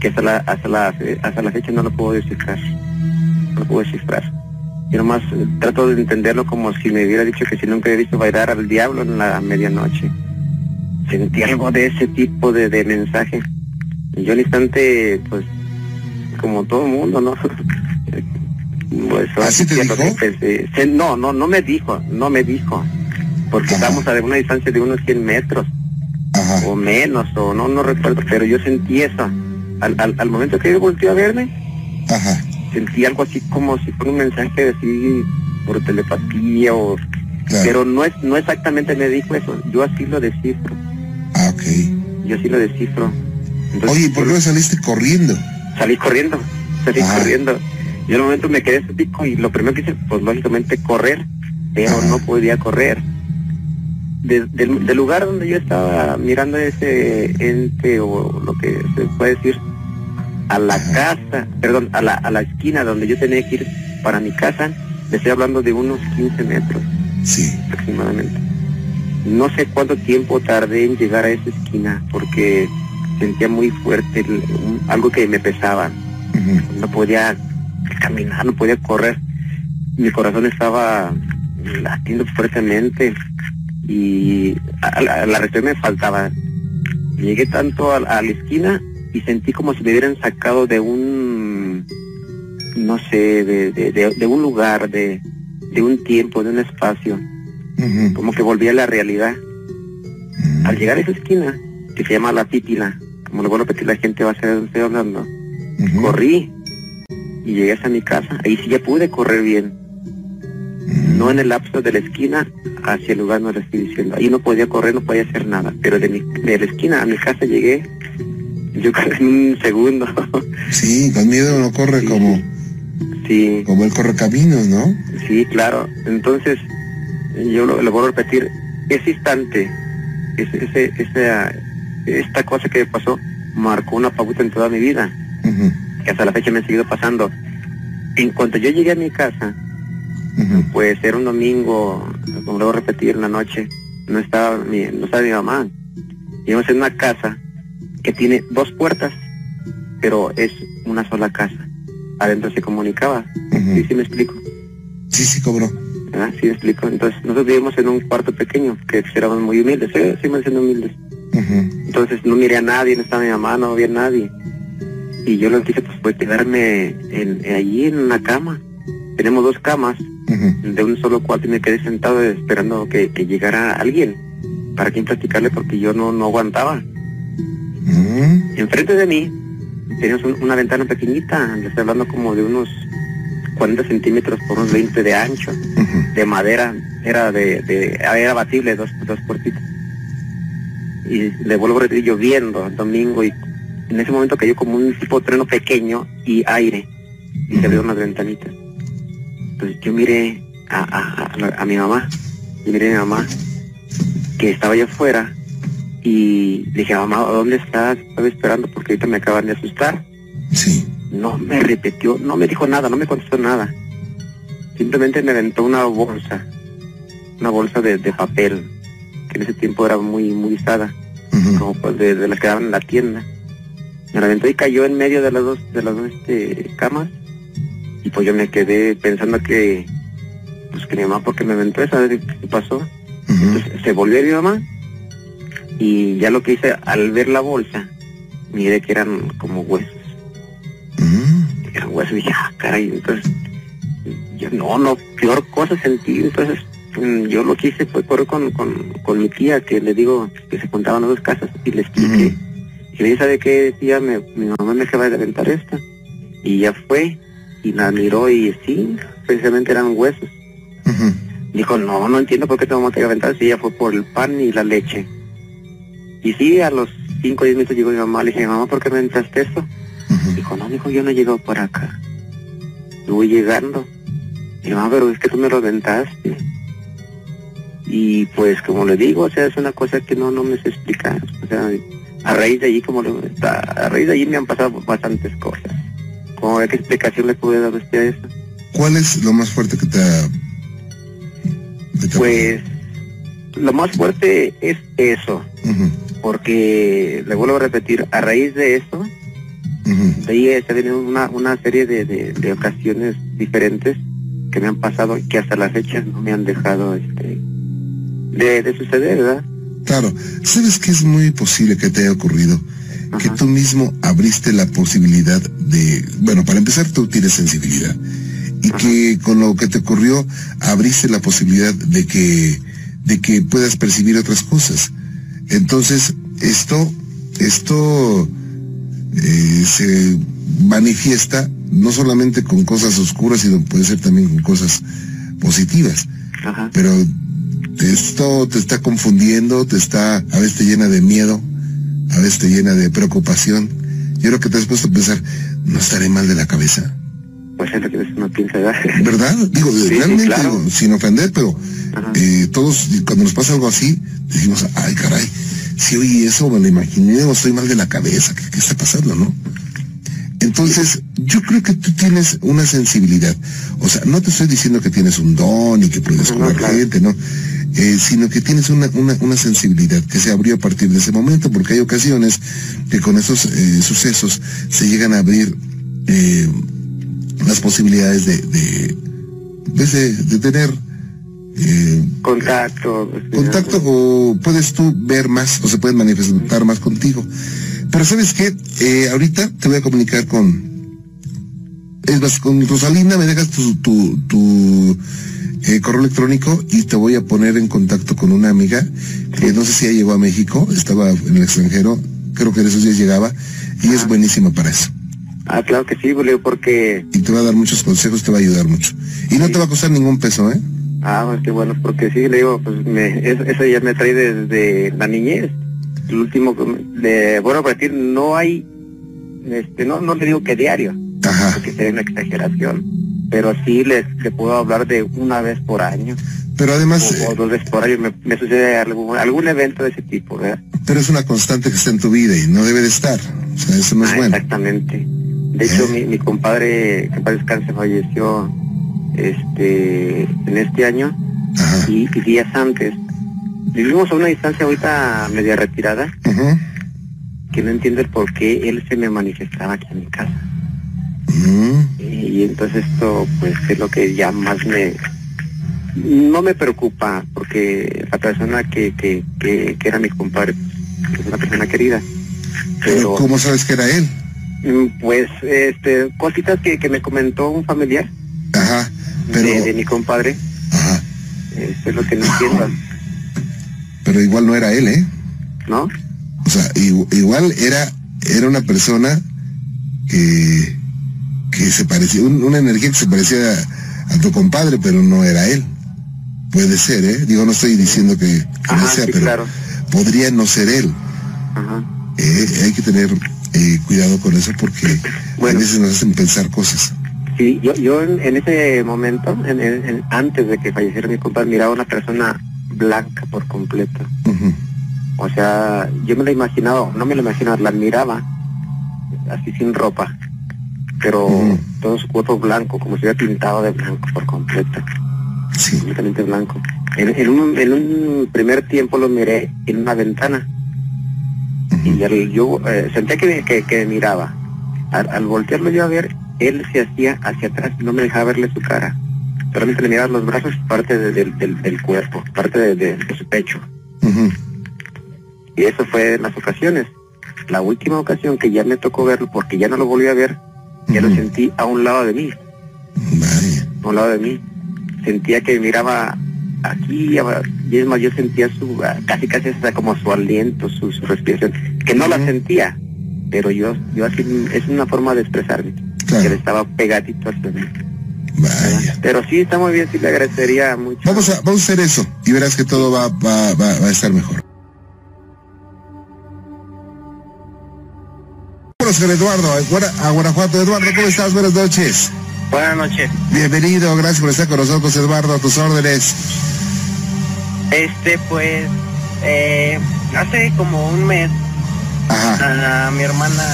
que hasta la, hasta la, hasta la fecha no lo puedo descifrar, no lo puedo descifrar. Yo nomás eh, trato de entenderlo como si me hubiera dicho que si nunca había visto bailar al diablo en la medianoche. Sentí algo de ese tipo de, de mensaje. Yo al instante, pues, como todo el mundo, ¿no? pues, ¿Así te que dijo? pensé. Se- no, no, no me dijo, no me dijo. Porque Ajá. estábamos a una distancia de unos 100 metros Ajá. o menos, o no, no recuerdo, pero yo sentí eso. Al, al, al momento que él volteó a verme, Ajá. sentí algo así como si fuera un mensaje así por telepatía o... Claro. Pero no es no exactamente me dijo eso, yo así lo descifro, Ah, ok. yo así lo descifro. Entonces, Oye, ¿y por qué no saliste corriendo? Salí corriendo, salí Ah. corriendo. Yo en un momento me quedé estático y lo primero que hice, pues lógicamente correr, pero Ajá. no podía correr. De- del, del lugar donde yo estaba mirando ese ente o lo que se puede decir, a la casa, perdón, a la, a la esquina donde yo tenía que ir para mi casa, le estoy hablando de unos 15 metros Sí. aproximadamente. No sé cuánto tiempo tardé en llegar a esa esquina porque sentía muy fuerte el- un- algo que me pesaba. No podía caminar, no podía correr. Mi corazón estaba latiendo fuertemente y a, la- a la reacción me faltaba. Llegué tanto a, a la esquina y sentí como si me hubieran sacado de un, no sé, de, de- de- de un lugar, de, de un tiempo, de un espacio Como que volví a la realidad. Al llegar a esa esquina, que se llama La Pípila, como le vuelvo a repetir, la gente va a saber de dónde estoy hablando, corrí y llegué hasta mi casa. Ahí sí ya pude correr bien. No en el lapso de la esquina hacia el lugar donde le estoy diciendo. Ahí no podía correr, no podía hacer nada. Pero de, mi, de la esquina a mi casa llegué, yo creo en un segundo. Sí, con miedo no corre Sí. como, sí, como el correcaminos, ¿no? sí, claro. Entonces, yo lo, lo vuelvo a repetir, ese instante, ese, ese, esa, esta cosa que me pasó, marcó una pauta en toda mi vida, que hasta la fecha me ha seguido pasando. En cuanto yo llegué a mi casa, pues era un domingo, como luego repetir, en la noche, no estaba mi, no estaba mi mamá. Íbamos en una casa que tiene dos puertas, pero es una sola casa. Adentro se comunicaba. Ujú. Sí, sí me explico. Sí, sí, cobró. ¿Verdad? Sí me explico. Entonces nosotros vivimos en un cuarto pequeño, que éramos muy humildes, sí, seguimos siendo humildes. Entonces no miré a nadie, no estaba mi mamá, no había nadie. Y yo lo que hice pues fue quedarme en, allí en una cama. Tenemos dos camas de un solo cuarto y me quedé sentado esperando que, que llegara alguien para quien platicarle porque yo no, no aguantaba. Ujú. Enfrente de mí teníamos un- una ventana pequeñita, le estoy hablando como de unos 40 centímetros por unos 20 de ancho, de madera, era de, de era batible, dos, dos puertitas. Y le vuelvo a repetir lloviendo el domingo y en ese momento cayó como un tipo de trueno pequeño y aire y se abrieron las ventanitas. Entonces yo miré a, a, a mi mamá, y miré a mi mamá que estaba allá afuera y le dije, mamá, ¿dónde estás? Estaba esperando porque ahorita me acaban de asustar. Sí. No me repitió, no me dijo nada, no me contestó nada. Simplemente me aventó una bolsa, una bolsa de, de papel, que en ese tiempo era muy, muy usada, como pues de, de las que daban en la tienda. Me la aventó y cayó en medio de las dos, de las dos este, camas. Y pues yo me quedé pensando que, pues que mi mamá, porque me aventó esa, ¿qué pasó? Entonces se volvió mi mamá y ya lo que hice al ver la bolsa, miré que eran como huesos, Ujú. eran huesos y dije, ah, caray, entonces yo no, no, peor cosa sentí, entonces mm, yo lo que hice fue correr con, con, con mi tía, que le digo que se contaban las dos casas y le expliqué. Y le dije, ¿sabe qué, tía? Me, mi mamá me acaba de aventar esta. Y ya fue, y la miró y sí, precisamente eran huesos. Ujú. Dijo, no, no entiendo por qué tu mamá te iba a aventar si ella fue por el pan y la leche. Y sí, a los 5 o 10 minutos llegó mi mamá, le dije, mamá, ¿por qué me aventaste eso? Dijo, no, dijo, yo no he llegado por acá. Yo voy llegando. Y mamá, pero es que tú me lo aventaste. Y pues, como le digo, o sea, es una cosa que no, no me sé explicar. O sea, a raíz de allí, como le, a a raíz de allí me han pasado bastantes cosas. ¿Cómo qué explicación le pude dar a usted a eso? ¿Cuál es lo más fuerte que te ha... que te ha Pues, lo más fuerte es eso. pasado? Ujú, Porque, le vuelvo a repetir, a raíz de eso, ujú. de ahí se viene una, una serie de, de, de ocasiones diferentes que me han pasado y que hasta la fecha no me han dejado este de, de suceder, ¿verdad? Claro, ¿sabes que es muy posible que te haya ocurrido? Que tú mismo abriste la posibilidad de, bueno, para empezar tú tienes sensibilidad y Ajá. que con lo que te ocurrió abriste la posibilidad de que, de que puedas percibir otras cosas. Entonces, esto, esto eh, se manifiesta no solamente con cosas oscuras, sino puede ser también con cosas positivas Ajá. pero esto te está confundiendo, te está, a veces te llena de miedo, a veces te llena de preocupación. Yo creo que te has puesto a pensar, no estaré mal de la cabeza, Pues es lo que uno piensa, ¿verdad? ¿verdad? Digo, Sí, realmente, claro. digo, sin ofender, pero eh, todos, cuando nos pasa algo así, decimos, ay caray, si oí eso, me lo imaginé, o estoy mal de la cabeza, ¿qué, qué está pasando, no? Entonces, yo creo que tú tienes una sensibilidad. O sea, no te estoy diciendo que tienes un don y que puedes claro. gente, ¿no? Eh, sino que tienes una, una, una sensibilidad que se abrió a partir de ese momento, porque hay ocasiones que con esos eh, sucesos se llegan a abrir eh, las posibilidades de, de, pues, de, de tener eh, Contacto. pues, contacto o puedes tú ver más o se pueden manifestar más contigo. Pero sabes qué, Eh, ahorita te voy a comunicar con, es más, con Rosalinda, me dejas tu, tu, tu eh, correo electrónico y te voy a poner en contacto con una amiga que no sé si ya llegó a México, estaba en el extranjero, creo que en esos días llegaba y es buenísima para eso. Ah, claro que sí, Julio, porque... Y te va a dar muchos consejos, te va a ayudar mucho. Y no te va a costar ningún peso, ¿eh? Ah, pues qué bueno, porque sí, le digo, pues me, es- eso ya me trae desde la niñez. El último, de, bueno, para decir, no hay, este, no, no le digo que diario, Ajá. porque sería una exageración, pero sí le, le puedo hablar de una vez por año, Pero además, eh, o, o dos veces por año, me, me sucede algún, algún evento de ese tipo, ¿verdad? pero es una constante que está en tu vida y no debe de estar. O sea, eso no es Ah, bueno. Exactamente. De hecho, Eh. mi, mi compadre, que para descanse, falleció este en este año Ajá. y, y días antes. Vivimos a una distancia ahorita media retirada, que no entiendo el por qué él se me manifestaba aquí en mi casa. Mm, Y entonces esto pues es lo que ya más me... No me preocupa, porque la persona que, que, que, que era mi compadre es una persona querida. Pero Pero, ¿cómo sabes que era él? mm, pues, este, cositas que, que me comentó un familiar Ajá. Pero, de, de mi compadre, ajá. esto es lo que no entiendo, Pero igual no era él, ¿eh? ¿no? O sea, igual era, era una persona que, que se parecía, un- una energía que se parecía a, a tu compadre, pero no era él. Puede ser, ¿eh? Digo, no estoy diciendo que, que no sea, sí, pero claro. podría no ser él. Ajá. Eh, hay que tener eh, cuidado con eso porque Bueno. a veces nos hacen pensar cosas. Sí, yo, yo en, en ese momento, en- en- antes de que falleciera mi compadre, miraba a una persona blanca por completo. O sea, yo me la imaginaba, no me la imaginaba, la miraba así sin ropa, pero Ujú. todo su cuerpo blanco, como si hubiera pintado de blanco por completo, Sí. completamente blanco. En, en un, en un primer tiempo lo miré en una ventana y yo eh, sentía que, que, que miraba. Al, al voltearlo yo a ver, él se hacía hacia atrás y no me dejaba verle su cara. Solamente le miraba los brazos, parte de- del- del, del cuerpo, parte de, su pecho. Y eso fue en las ocasiones. La última ocasión que ya me tocó verlo, porque ya no lo volví a ver, ya lo sentí a un lado de mí, Vaya. a un lado de mí. Sentía que miraba aquí, y es más, yo sentía su, casi casi hasta como su aliento, su, su respiración, que no la sentía, pero yo, yo así, es una forma de expresarme. Claro. Que le estaba pegadito al bebé. Vaya. Pero sí, está muy bien, sí le agradecería mucho. Vamos a, vamos a hacer eso y verás que todo va, va, va, va a estar mejor. Vámonos con Eduardo, a Guanajuato. Eduardo, ¿cómo estás? Buenas noches. Buenas noches. Bienvenido, gracias por estar con nosotros, Eduardo, a tus órdenes. Este, pues, eh, hace como un mes Ajá, a mi hermana,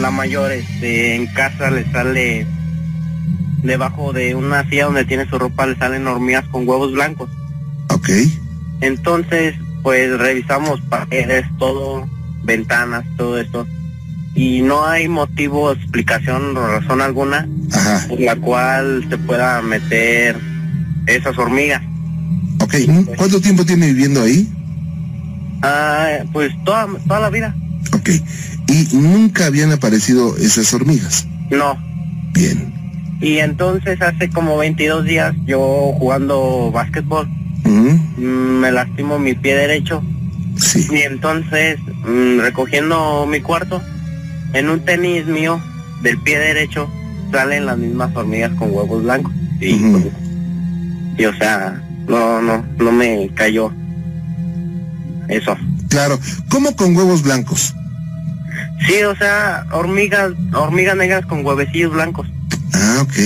la mayor, este, en casa le sale debajo de una silla donde tiene su ropa, le salen hormigas con huevos blancos. ok. Entonces, pues revisamos paredes, todo, ventanas, todo esto. Y no hay motivo, explicación o razón alguna Ajá, por la cual se pueda meter esas hormigas. ok. ¿Cuánto tiempo tiene viviendo ahí? Ah, pues toda, toda la vida. Ok. Y nunca habían aparecido esas hormigas. No. Bien. Y entonces hace como 22 días yo jugando básquetbol mm, me lastimo mi pie derecho Sí. y entonces mm, recogiendo mi cuarto en un tenis mío del pie derecho salen las mismas hormigas con huevos blancos y, pues, y o sea no no no me cayó eso Claro. ¿Cómo con huevos blancos? sí o sea hormigas hormigas negras con huevecillos blancos Ah, ok.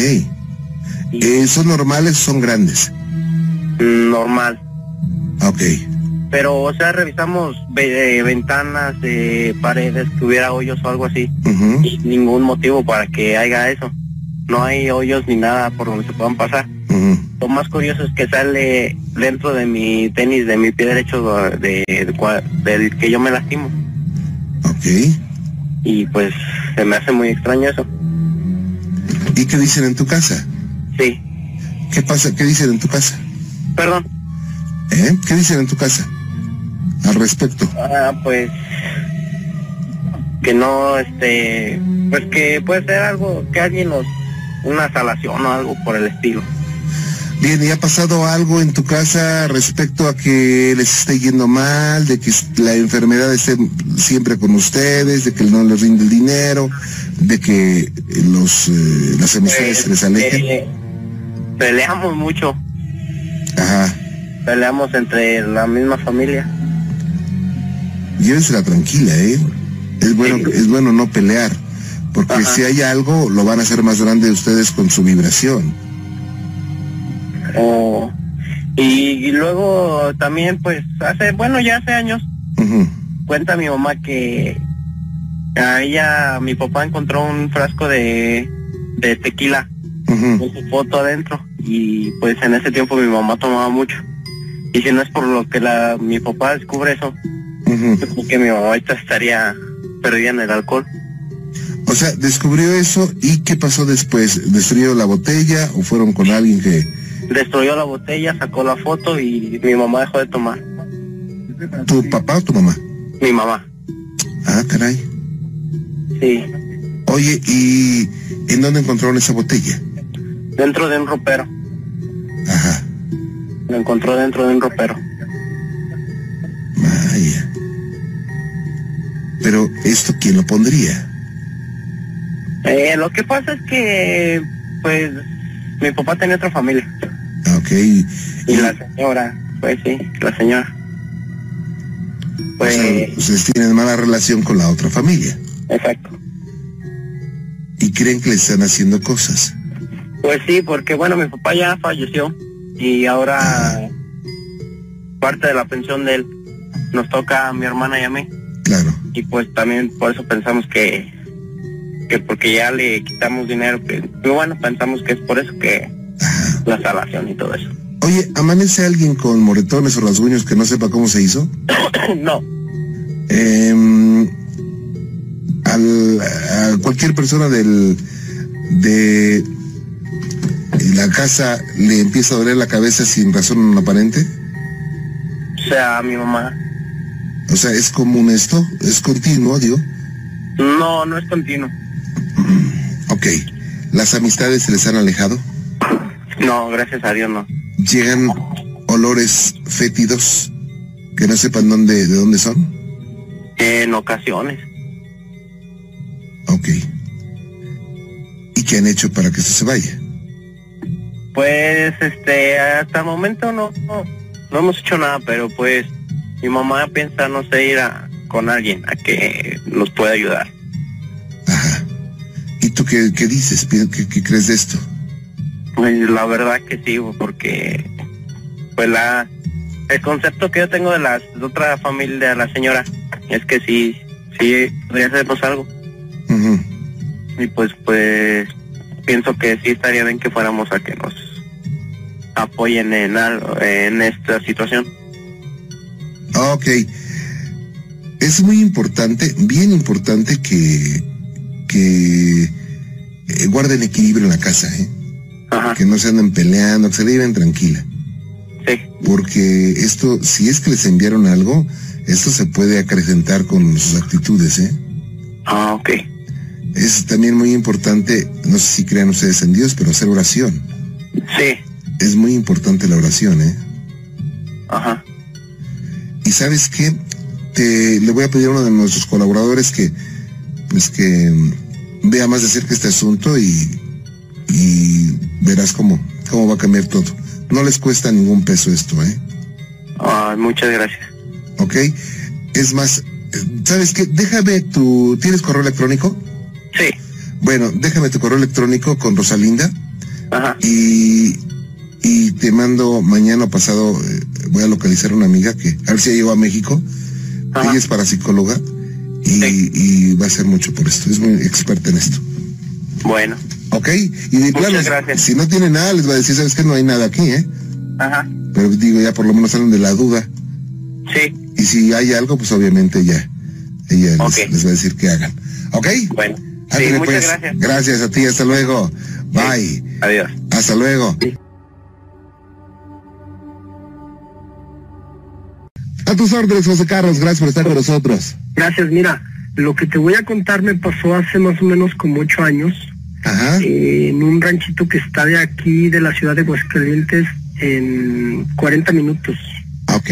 y Eh, ¿Son normales o son grandes? mm, normal Ok. pero o sea revisamos eh, ventanas eh, paredes que hubiera hoyos o algo así y ningún motivo para que haya eso no hay hoyos ni nada por donde se puedan pasar lo más curioso es que sale dentro de mi tenis de mi pie derecho de, de del que yo me lastimo Ok. y pues se me hace muy extraño eso ¿Y qué dicen en tu casa? sí ¿Qué pasa? ¿Qué dicen en tu casa? perdón ¿Eh? ¿Qué dicen en tu casa? Al respecto. Ah, pues que no este pues que puede ser algo que alguien nos una salación o algo por el estilo Bien, ¿y ha pasado algo en tu casa respecto a que les esté yendo mal, de que la enfermedad esté siempre con ustedes, de que no les rinde el dinero, de que los eh, las amistades se les alejen? eh, peleamos mucho Ajá. peleamos entre la misma familia Llévensela tranquila, ¿eh? Es bueno, es bueno no pelear, porque Ajá. si hay algo, lo van a hacer más grande ustedes con su vibración. O y, y luego también pues hace bueno ya hace años cuenta mi mamá que a ella mi papá encontró un frasco de de tequila ujú. con su foto adentro. Y pues en ese tiempo mi mamá tomaba mucho. Y si no es por lo que la mi papá descubre eso yo creo que mi mamá ahorita estaría perdida en el alcohol. O sea, descubrió eso y ¿qué pasó después? ¿Destruyó la botella o fueron con alguien que... destruyó la botella sacó la foto y mi mamá dejó de tomar ¿Tu papá o tu mamá? mi mamá Ah, caray. sí Oye, ¿y en dónde encontraron esa botella? dentro de un ropero Ajá, lo encontró dentro de un ropero vaya. Pero esto, ¿quién lo pondría? Eh, lo que pasa es que, pues, mi papá tenía otra familia. Ah, Ok. Y la señora, pues sí, la señora. O Pues, sea, ustedes tienen mala relación con la otra familia exacto. y creen que le están haciendo cosas. Pues sí, porque bueno, mi papá ya falleció y ahora parte de la pensión de él nos toca a mi hermana y a mí. Claro. Y pues también por eso pensamos que, que porque ya le quitamos dinero, que, bueno, pensamos que es por eso que. La salación y todo eso. Oye, ¿amanece alguien con moretones o rasguños que no sepa cómo se hizo? no, Em, al- a cualquier persona del de la casa le empieza a doler la cabeza sin razón aparente. o sea, mi mamá. O sea, es común esto, es continuo, digo. No, no es continuo. Ok. Las amistades se les han alejado. No, gracias a Dios no. Llegan olores fétidos que no sepan dónde, de dónde son. En ocasiones. Ok. ¿Y qué han hecho para que esto se vaya? Pues, este, hasta el momento no, no, no hemos hecho nada, pero pues mi mamá piensa, no sé, ir a, con alguien a que nos pueda ayudar. Ajá. ¿Y tú qué, qué dices? ¿Qué, qué crees de esto? Pues la verdad que sí, porque pues la el concepto que yo tengo de la de otra familia de la señora es que sí, sí podría hacernos algo. Ujú. Y pues pues pienso que sí estaría bien que fuéramos a que nos apoyen en algo, en esta situación. Ok. Es muy importante, bien importante que, que eh, guarden equilibrio en la casa, ¿eh? Ajá, que no se anden peleando, que se lleven tranquila. sí, Porque esto, si es que les enviaron algo, esto se puede acrecentar con sus actitudes, ¿eh? ah, ok, Es también muy importante, no sé si crean ustedes en Dios, pero hacer oración. sí, Es muy importante la oración, ¿eh? ajá, Y sabes qué, te le voy a pedir a uno de nuestros colaboradores que, pues que mm, vea más de cerca este asunto y, y verás cómo, cómo va a cambiar todo. No les cuesta ningún peso esto, ¿eh? ah, muchas gracias. ¿Ok? Es más, ¿sabes qué? Déjame tu, ¿tienes correo electrónico? Sí, Bueno, déjame tu correo electrónico con Rosalinda ajá, y, y te mando mañana pasado, eh, voy a localizar a una amiga que, a ver si ya llegó a México. Ajá. Ella es parapsicóloga y, Sí. y va a hacer mucho por esto, es muy experta en esto. Bueno, ¿Ok? Y de Muchas plano, gracias. si no tiene nada, les va a decir, ¿sabes que No hay nada aquí, ¿eh? ajá, Pero digo, ya por lo menos salen de la duda. sí, Y si hay algo, pues obviamente ya, ella les- va a decir que hagan. ¿Ok? bueno, sí, muchas pues. gracias. Gracias a ti, hasta luego. Bye. Adiós. Hasta luego. A tus órdenes, José Carlos, gracias por estar con nosotros. Gracias, mira, lo que te voy a contar me pasó hace más o menos como ocho años Ajá. eh, en un ranchito que está de aquí, de la ciudad de Aguascalientes, en 40 minutos. Ok.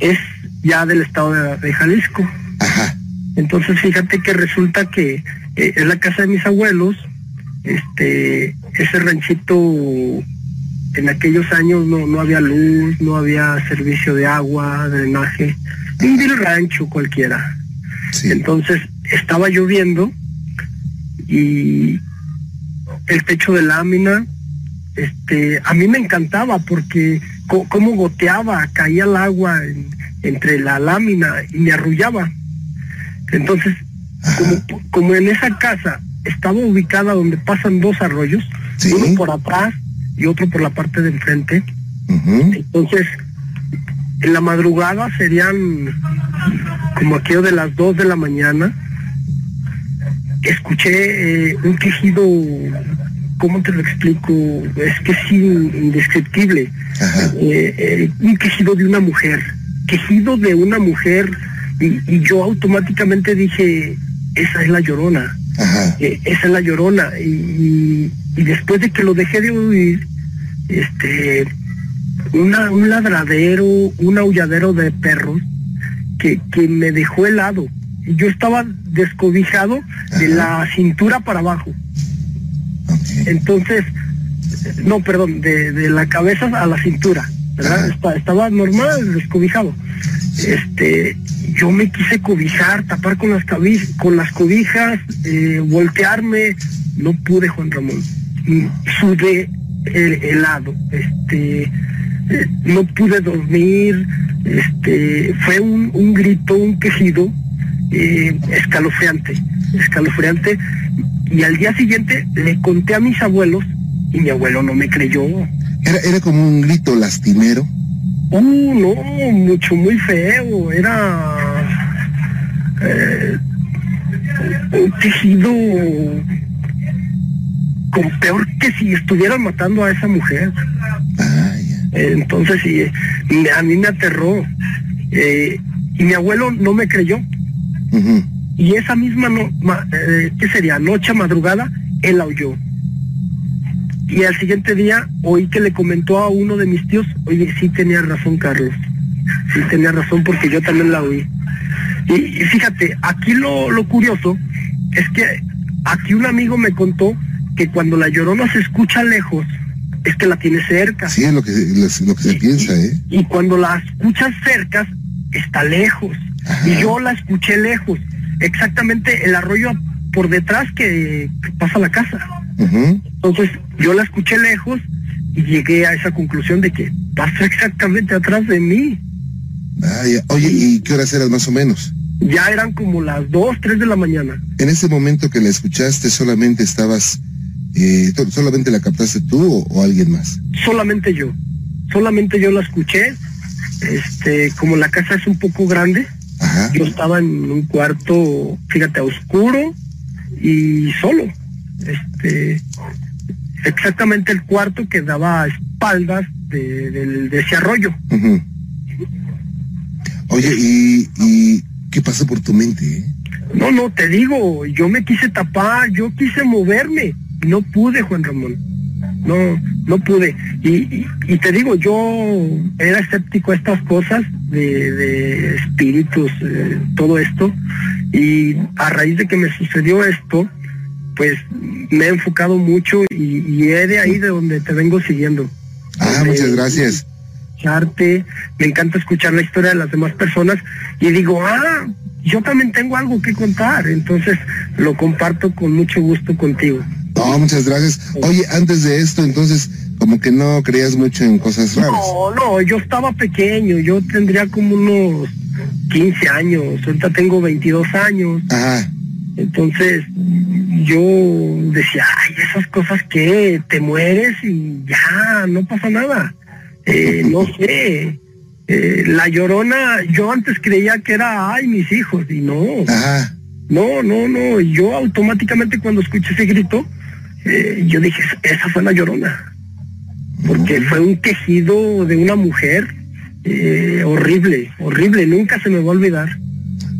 Es ya del estado de, de Jalisco. Ajá. Entonces fíjate que resulta que eh, es la casa de mis abuelos, este, ese ranchito en aquellos años no, no había luz, no había servicio de agua, drenaje, un vil rancho cualquiera. Sí. Entonces estaba lloviendo y el techo de lámina, este, a mí me encantaba porque co- cómo goteaba, caía el agua en- entre la lámina y me arrullaba. Entonces, como, como en esa casa estaba ubicada donde pasan dos arroyos, Sí. uno por atrás y otro por la parte de enfrente, entonces, en la madrugada serían como aquello de las 2 de la mañana. Escuché eh, un quejido, ¿cómo te lo explico? Es que es in- indescriptible. Eh, eh, un quejido de una mujer, quejido de una mujer, y, y yo automáticamente dije, esa es la llorona. Esa es la llorona y, después de que lo dejé de oír este una, un ladradero un aulladero de perros que, que me dejó helado yo estaba descobijado de la cintura para abajo. Entonces no perdón de, de la cabeza a la cintura verdad. Esta- estaba normal descobijado. Este yo me quise cobijar tapar con las con las cobijas eh, voltearme. No pude Juan Ramón. Sudé el helado este eh, no pude dormir este fue un, un grito un quejido eh, escalofriante escalofriante y al día siguiente le conté a mis abuelos y mi abuelo no me creyó Era, era como un grito lastimero. Uh, no, mucho, muy feo. Era eh, un tejido con peor que si estuvieran matando a esa mujer. Ah. Entonces, sí, a mí me aterró. Eh, y mi abuelo no me creyó. Y esa misma, no, ma- eh, ¿qué sería? Noche, madrugada, él la oyó. Y al siguiente día oí que le comentó a uno de mis tíos, oye, sí tenía razón Carlos, sí tenía razón porque yo también la oí. Y, y fíjate, aquí lo, lo curioso es que aquí un amigo me contó que cuando la llorona se escucha lejos, es que la tiene cerca. Sí, es lo que, lo que se Y- piensa, ¿eh? Y cuando la escuchas cerca, está lejos. Y yo la escuché lejos. Exactamente el arroyo por detrás que, que pasa la casa. Entonces yo la escuché lejos y llegué a esa conclusión de que pasó exactamente atrás de mí. Vaya. Oye, ¿y qué horas eran más o menos? Ya eran como las 2, 3 de la mañana. En ese momento que la escuchaste, solamente estabas, eh, solamente la captaste tú o, o alguien más. Solamente yo. Solamente yo la escuché. Este, como la casa es un poco grande, Ajá. yo estaba en un cuarto, fíjate, oscuro y solo. Este, exactamente el cuarto que daba espaldas de, del- de ese arroyo. Ujú. Oye, ¿y, ¿y qué pasó por tu mente? eh? No, no, te digo, yo me quise tapar, yo quise moverme, no pude, Juan Ramón. No, no pude. Y, y, y te digo, yo era escéptico a estas cosas de, de espíritus, eh, todo esto. Y a raíz de que me sucedió esto, pues me he enfocado mucho y, y es de ahí de donde te vengo siguiendo. Ah, muchas gracias. escucharte, me encanta escuchar la historia de las demás personas y digo, ah, yo también tengo algo que contar, entonces lo comparto con mucho gusto contigo. No, muchas gracias. Oye, antes de esto, entonces, como que no creías mucho en cosas raras. No, no, yo estaba pequeño, yo tendría como unos 15 años, ahorita tengo 22 años, Ajá. entonces yo decía, ay, esas cosas que te mueres y ya, no pasa nada. Eh, no sé, eh, la llorona, yo antes creía que era, ay, mis hijos, y no, Ajá. no, no, no, yo automáticamente cuando escuché ese grito, eh, yo dije, esa fue la llorona, porque fue un quejido de una mujer eh, horrible, horrible, nunca se me va a olvidar.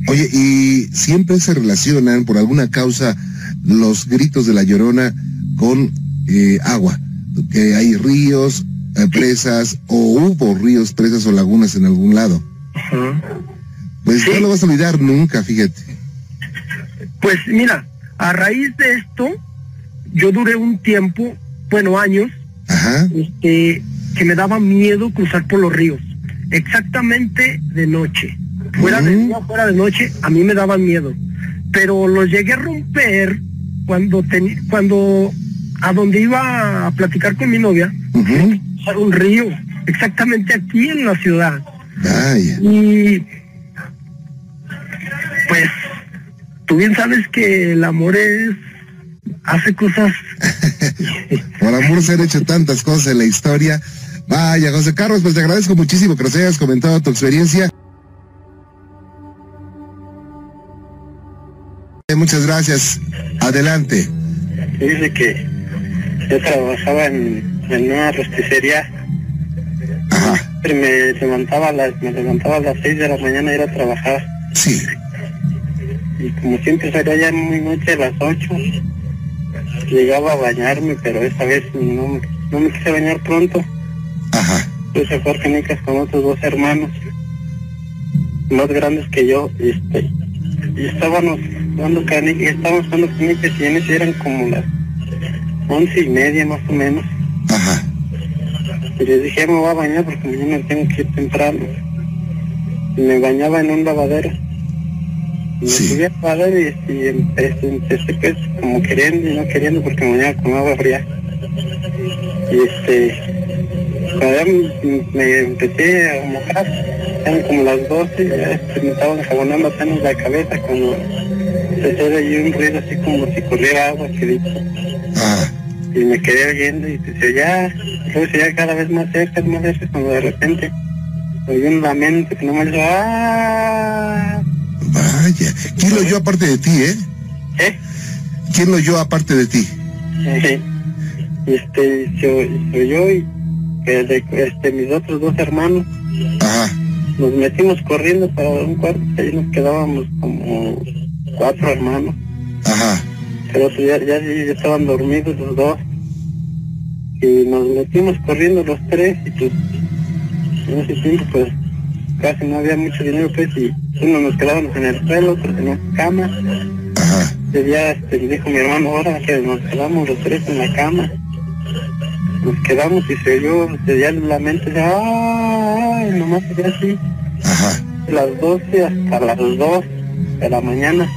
Oye, y siempre se relacionan por alguna causa los gritos de la llorona con eh, agua. Que hay ríos, eh, presas, o hubo ríos, presas o lagunas en algún lado. Ajá. Pues Sí. no lo vas a olvidar nunca, fíjate. Pues mira, a raíz de esto, yo duré un tiempo, bueno, años, Ajá. este, que me daba miedo cruzar por los ríos, exactamente de noche. Fuera de día, fuera de noche, a mí me daban miedo. Pero los llegué a romper cuando teni- cuando a donde iba a platicar con mi novia, a un río, exactamente aquí en la ciudad. Vaya. Y pues tú bien sabes que el amor es hace cosas Por amor se han hecho tantas cosas en la historia. Vaya, José Carlos, pues te agradezco muchísimo que nos hayas comentado tu experiencia. Eh, Muchas gracias. Adelante. Dice que yo trabajaba en, en una rosticería. Ajá. Siempre me levantaba a las, me levantaba a las 6 de la mañana a ir a trabajar. Sí. Y como siempre salía ya muy noche a las 8, llegaba a bañarme, pero esta vez no, me- no me quise bañar pronto. Ajá. Puse a jugar canicas con otros dos hermanos, más grandes que yo, y este, y estábamos jugando canicas, estábamos jugando canicas y en ese eran como las once y media más o menos. Ajá. Y les dije, "Ya me voy a bañar porque mañana tengo que ir temprano. Y me bañaba en un lavadero. Y me Sí. subí al lavadero y, y empecé, empecé pues como queriendo y no queriendo porque me bañaba con agua fría. Y este, cuando ya me, me empecé a mojar, eran como las 12, ya este, me estaban jabonando apenas la cabeza cuando empecé ahí un ruido así como si corriera agua, que dicho Ah. y me quedé oyendo y se oía, luego oía cada vez más cerca, más cerca, cuando de repente oí un lamento que no me dijo, ¡ah! Vaya. ¿Quién lo oyó aparte de ti, eh? ¿Eh? ¿Quién lo oyó aparte de ti? Eh, este, se, o- se oyó y este, mis otros dos hermanos Ajá. nos metimos corriendo para un cuarto y ahí nos quedábamos como cuatro hermanos, Ajá. pero ya, ya, ya estaban dormidos los dos y nos metimos corriendo los tres y pues en ese tiempo pues casi no había mucho dinero pues y uno nos quedábamos en el suelo, otro en la cama Ajá. ese día este, le dijo mi hermano, ahora que nos quedamos los tres en la cama. Nos quedamos y se oyó, se dio la mente, de, ay, nomás se así. Ajá. De las 12 hasta las 2 de la mañana.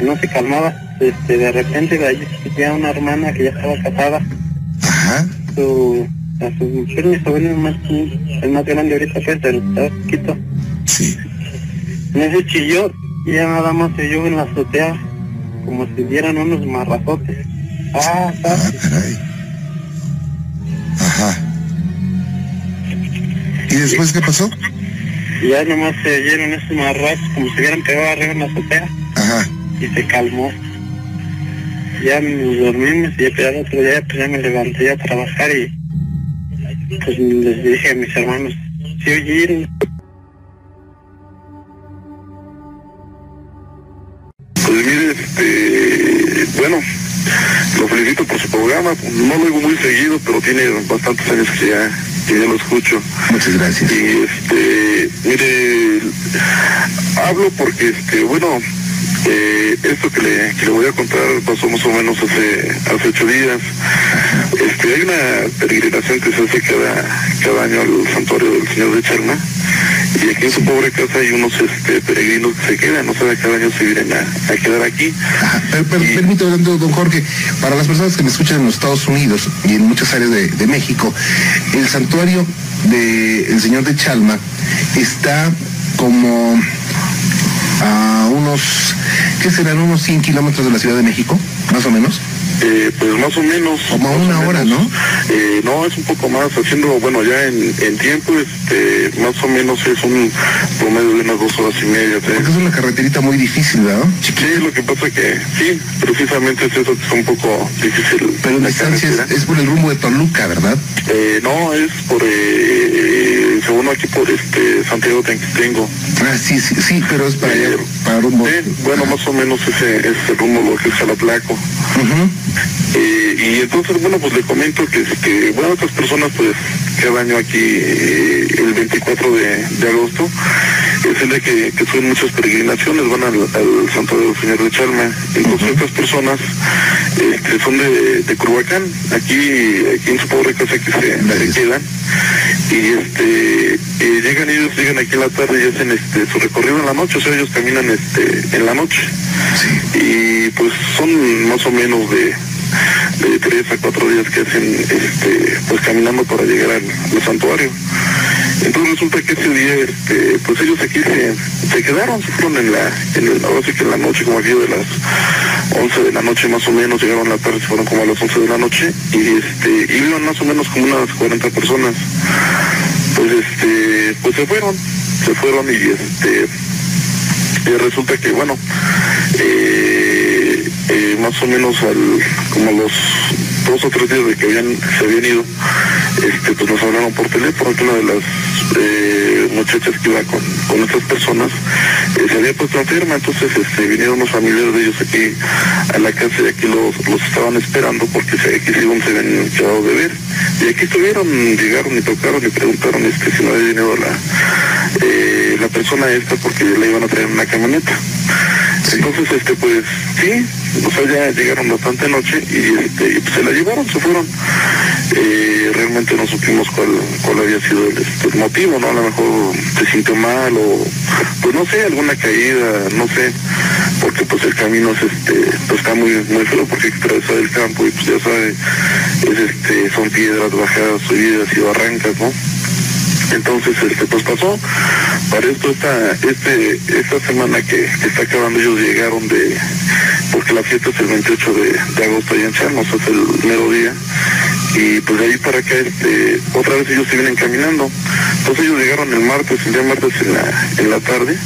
No se calmaba. Este, de repente de ahí existía una hermana que ya estaba casada. Ajá. Su, a su mujer, mi sobrino más, el más grande ahorita que es el chiquito. Sí. En ese chilló y ya nada más se oyó en la azotea como si dieran unos marrazotes. Ah, Ah, caray. Ajá. ¿Y después qué pasó? Ya nomás se oyeron esos marrazos como si hubieran pegado arriba en la azotea Ajá. y se calmó. Ya nos dormimos y ya otro día pues ya me levanté a trabajar y pues les dije a mis hermanos, si oyeron. Programa. No lo oigo muy seguido, pero tiene bastantes años que ya, que ya lo escucho. Muchas gracias. Y este, mire, hablo porque, este, bueno, eh, esto que le, que le voy a contar pasó más o menos hace, hace ocho días. Este, hay una peregrinación que se hace cada, cada año al santuario del Señor de Charma. Y aquí en su pobre casa hay unos este, peregrinos que se quedan, no sabe cada año se vienen a, a quedar aquí. Ajá, per- per- Y- permítame, don Jorge, para las personas que me escuchan en los Estados Unidos y en muchas áreas de, de México, el santuario del Señor de Chalma está como a unos, ¿qué serán? Unos 100 kilómetros de la Ciudad de México, más o menos. Eh, pues más o menos. Como más una hora. ¿no? Eh, no, es un poco más, haciendo, bueno, ya en, en tiempo, este, más o menos es un promedio de unas dos horas y media. Porque es una carreterita muy difícil, ¿verdad? Sí, lo que pasa que sí, precisamente es eso que es un poco difícil. Pero la distancia es, por el rumbo de Toluca, ¿verdad? Eh, no, es por, eh, según aquí por este Santiago Tenquitengo. Ah, sí, sí, sí, pero es para, allá, Eh, para rumbo. Sí, bueno, más o menos ese es el rumbo lo que es Salaplaco. Ujú. Eh, y entonces, bueno, pues le comento que, que bueno, otras personas, pues, cada año aquí, eh, el 24 de, de agosto, es el día que, que suben muchas peregrinaciones, van al, al Santuario del Señor de Chalma. Entonces, estas personas eh, que son de, de Curhuacán, aquí, aquí en su pobre casa que se, quedan, y este, eh, llegan ellos, llegan aquí en la tarde y hacen este, su recorrido en la noche, o sea, ellos caminan este, en la noche. Sí. y pues son más o menos de, de tres a cuatro días que hacen este pues caminando para llegar al, al santuario. Entonces resulta que ese día este pues ellos aquí se, se quedaron se fueron en la en el, ahora sí que en la noche como aquí de las 11 de la noche más o menos llegaron a la tarde se fueron como a las 11 de la noche y este y iban más o menos como unas 40 personas pues este pues se fueron se fueron y este y resulta que bueno eh, eh, más o menos al como los dos o tres días de que habían se habían ido este pues nos hablaron por teléfono que una de las eh, muchachas que iba con, con estas personas eh, se había puesto enferma entonces este vinieron unos familiares de ellos aquí a la casa y aquí los, los estaban esperando porque se, aquí según se habían quedado de ver. Y aquí estuvieron llegaron y tocaron y preguntaron este si no había venido la eh, la persona esta porque la iban a traer en una camioneta entonces, este, pues, sí, o sea, ya llegaron bastante noche y, este, pues, se la llevaron, se fueron. Eh, realmente no supimos cuál, cuál había sido el, este, el motivo, ¿no? A lo mejor se sintió mal o, pues, no sé, alguna caída, no sé, porque, pues, el camino es, este, pues, está muy, muy feo porque atravesar el campo y, pues, ya sabe, es, este, son piedras bajadas, subidas y barrancas, ¿no? Entonces, este, pues pasó. Para esto, esta, este, esta semana que, está acabando, ellos llegaron de, porque la fiesta es el 28 de, de agosto allá en Chalmos, es el mero día. Y pues de ahí para acá, este, otra vez ellos se vienen caminando. Entonces ellos llegaron el martes, el día martes en la, en la tarde.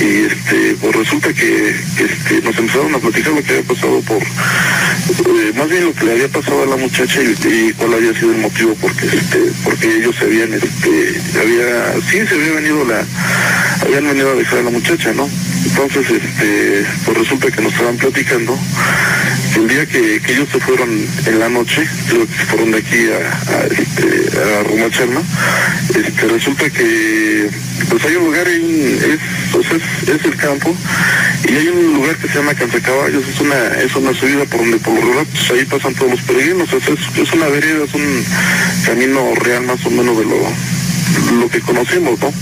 Y este, pues resulta que, este, nos empezaron a platicar lo que había pasado por, eh, más bien lo que le había pasado a la muchacha y, cuál había sido el motivo porque este, porque ellos habían, este, había, sí se había venido la, habían venido a dejar a la muchacha, ¿no? Entonces, este, pues resulta que nos estaban platicando que el día que, ellos se fueron en la noche, creo que se fueron de aquí a, a, este, a este, resulta que pues hay un lugar, hay un- es, pues es, es el campo, y hay un lugar que se llama Cantacaballos, es una, es una subida por donde por lo regular, pues ahí pasan todos los peregrinos, es, es una vereda, es un camino real más o menos de lo, lo que conocemos, ¿no?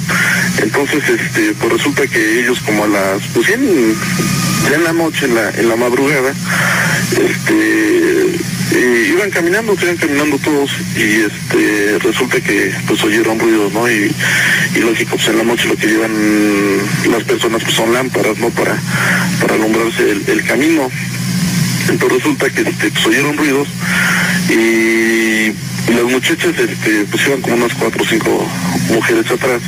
Entonces, este, pues resulta que ellos como a las, pues ya en, ya en la noche, en la, en la madrugada, este, eh, iban caminando, iban caminando todos y este, resulta que pues oyeron ruidos, ¿no? Y, lógico, pues en la noche lo que llevan las personas pues son lámparas, ¿no? Para, para alumbrarse el, camino. Entonces resulta que este, pues, oyeron ruidos y, y las muchachas este, pues iban como unas cuatro o cinco mujeres atrás.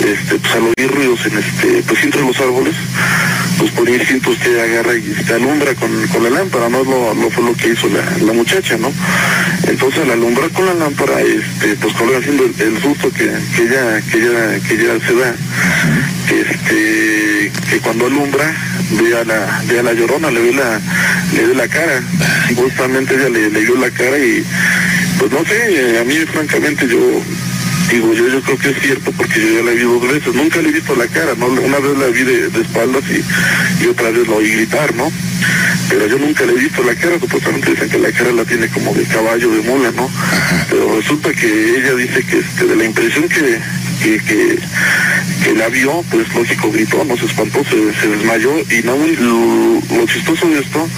Este, pues al oír ruidos en este, pues entre los árboles, pues por instinto usted agarra y se alumbra con, con la lámpara, ¿no? Lo, lo fue lo que hizo la, la muchacha, ¿no? Entonces al alumbrar con la lámpara, este, pues con haciendo el, susto que, que ella, que ella, que ella se da, que este, que cuando alumbra, ve a la, ve a la llorona, le ve la, le ve la cara. Justamente ella le, le vio la cara y pues no sé, a mí francamente yo digo, yo, yo creo que es cierto porque yo ya la vi dos veces, nunca le he visto la cara, ¿no? Una vez la vi de, de espaldas y, y otra vez lo oí gritar, ¿no? Pero yo nunca le he visto la cara, supuestamente dicen que la cara la tiene como de caballo, de mula, ¿no? Pero resulta que ella dice que este, de la impresión que, que, que, que la vio, pues lógico gritó, no se espantó, se, se desmayó y no, lo, lo chistoso de esto,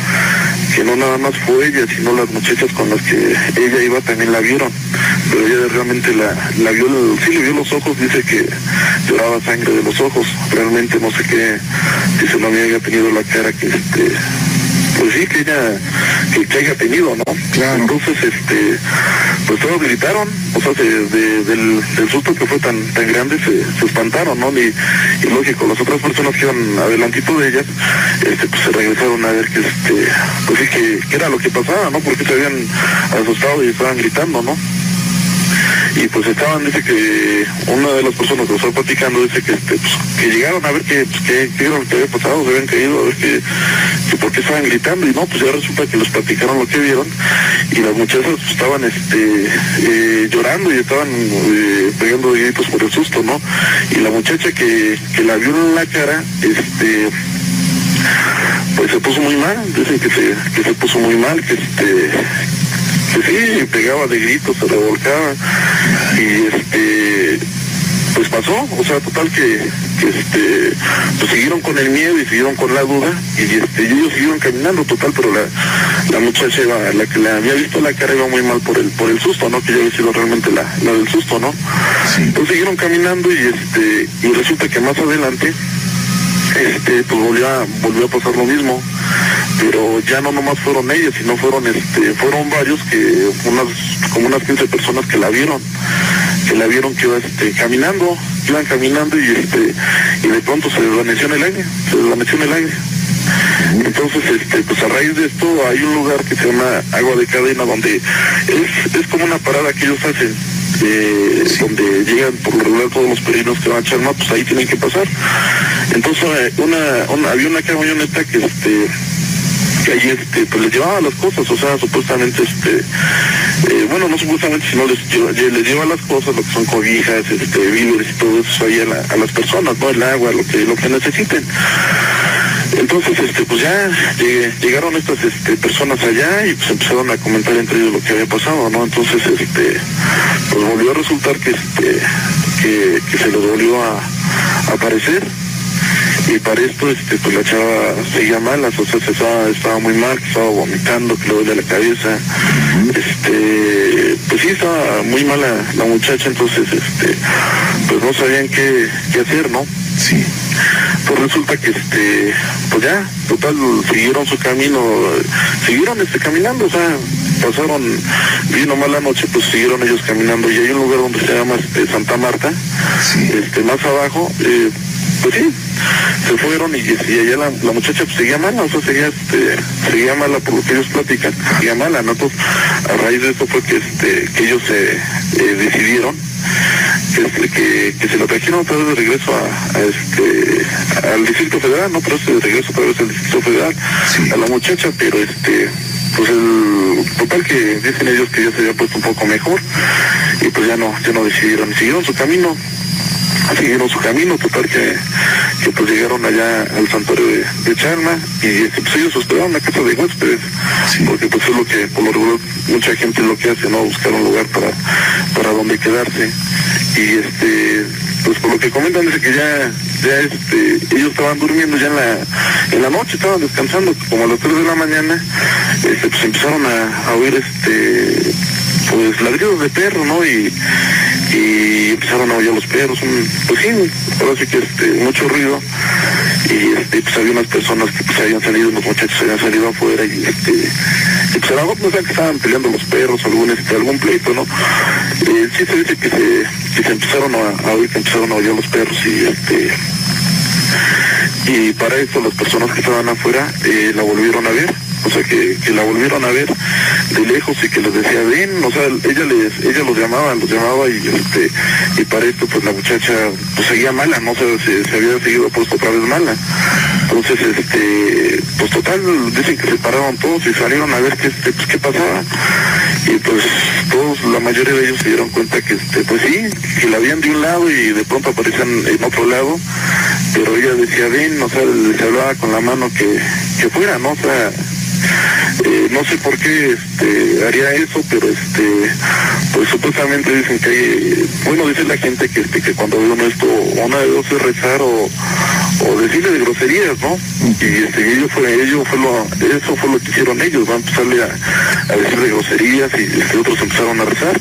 que no nada más fue ella, sino las muchachas con las que ella iba también la vieron, pero ella realmente la, la vio, sí le vio los ojos, dice que lloraba sangre de los ojos, realmente no sé qué, dice no había tenido la cara que este pues sí que ella que, que haya tenido no Claro. entonces este pues todos gritaron o sea se- de- del, del susto que fue tan tan grande se, se espantaron no y, y lógico las otras personas que iban adelantito de ellas este pues se regresaron a ver que este pues sí que, que era lo que pasaba no porque se habían asustado y estaban gritando no y pues estaban, dice que una de las personas que estaba platicando dice que, este, pues, que llegaron a ver que, pues, que, qué era lo que había pasado, se habían caído, a ver que, que por qué estaban gritando y no, pues ya resulta que les platicaron lo que vieron y las muchachas pues, estaban este eh, llorando y estaban eh, pegando gritos por el susto, ¿no? Y la muchacha que, que la vio en la cara, este pues se puso muy mal, dicen que se, que se puso muy mal, que este que sí, pegaba de gritos, se revolcaba. Y este pues pasó, o sea, total que, que este pues siguieron con el miedo y siguieron con la duda. Y este y ellos siguieron caminando total, pero la, la muchacha iba, la que le había visto la cara iba muy mal por el por el susto, ¿no? Que ya había sido realmente la, la del susto, ¿no? Entonces siguieron caminando y este y resulta que más adelante este pues volvió a, volvió a pasar lo mismo pero ya no nomás fueron ellas sino fueron este fueron varios que unas como unas 15 personas que la vieron que la vieron que iba este caminando iban caminando y este y de pronto se desvaneció en el aire se desvaneció en el aire. Entonces este pues a raíz de esto hay un lugar que se llama agua de cadena donde es, es como una parada que ellos hacen eh, donde llegan por lo regular todos los peregrinos que van a Chalma, pues ahí tienen que pasar. Entonces eh, una, una- había una camioneta que este que ahí este pues les llevaba las cosas, o sea supuestamente este eh, bueno no supuestamente sino les les lleva las cosas, lo que son cobijas, este víveres y todo eso ahí a, la- a las personas, no el agua, lo que, lo que necesiten. Entonces, este, pues ya llegué- llegaron estas este, personas allá y pues empezaron a comentar entre ellos lo que había pasado, ¿no? Entonces, este, pues volvió a resultar que, este, que, que se les volvió a aparecer. Y para esto, este, pues la chava seguía mal, o sea, se estaba, estaba muy mal, estaba vomitando, que le dolía la cabeza. Este, pues sí, estaba muy mala la muchacha, entonces, este, pues no sabían qué, qué hacer, ¿no? Sí. pues resulta que este pues ya total siguieron su camino siguieron este caminando o sea pasaron vino mala noche pues siguieron ellos caminando y hay un lugar donde se llama este, Santa Marta Sí. este más abajo eh, pues sí se fueron y, y allá la, la muchacha pues, seguía mala o sea seguía este seguía mala por lo que ellos platican seguía mala no entonces a raíz de esto fue que este que ellos se eh, decidieron que, este, que, que se lo trajeron otra vez de regreso a, a este al Distrito Federal, no pero de regreso otra vez al Distrito Federal, Sí. a la muchacha, pero este pues el total que dicen ellos que ya se había puesto un poco mejor y pues ya no, ya no decidieron, siguieron su camino siguieron su camino, total que, que pues llegaron allá al santuario de, de Chalma y este, pues ellos hospedaron la casa de huéspedes, porque pues es lo que por lo regular mucha gente lo que hace, ¿no? Buscar un lugar para, para donde quedarse. Y este, pues por lo que comentan es que ya, ya este, ellos estaban durmiendo ya en la, en la noche, estaban descansando como a las 3 de la mañana, este, pues empezaron a, a oír este pues ladridos de perro, ¿no? Y, y empezaron a oír los perros, un, pues sí, ahora sí que este, mucho ruido. Y este, pues había unas personas que pues habían salido, unos muchachos habían salido afuera y este, y pues a lo mejor que estaban peleando los perros, algún este, algún pleito, ¿no? Eh, sí se dice que se, que se empezaron a, oír, que empezaron a oír los perros y este y para esto las personas que estaban afuera eh, la volvieron a ver o sea que, la volvieron a ver de lejos y que les decía ven o sea ella les ella los llamaba los llamaba y este y para esto pues la muchacha pues seguía mala no se, se había seguido puesto otra vez mala. Entonces este pues total dicen que se pararon todos y salieron a ver qué este pues qué pasaba. Y pues todos la mayoría de ellos se dieron cuenta que este pues sí que la habían de un lado y de pronto aparecían en otro lado. Pero ella decía ven o sea les hablaba con la mano que, que fuera no o sea eh, no sé por qué este, haría eso, pero este, pues supuestamente dicen que bueno, dice la gente que este, que cuando ve uno esto, una de dos es rezar o, decirle de groserías, ¿no? Y este, ello fue, ello fue lo, eso fue lo que hicieron ellos, van a empezarle a, a decir de groserías y este, otros empezaron a rezar.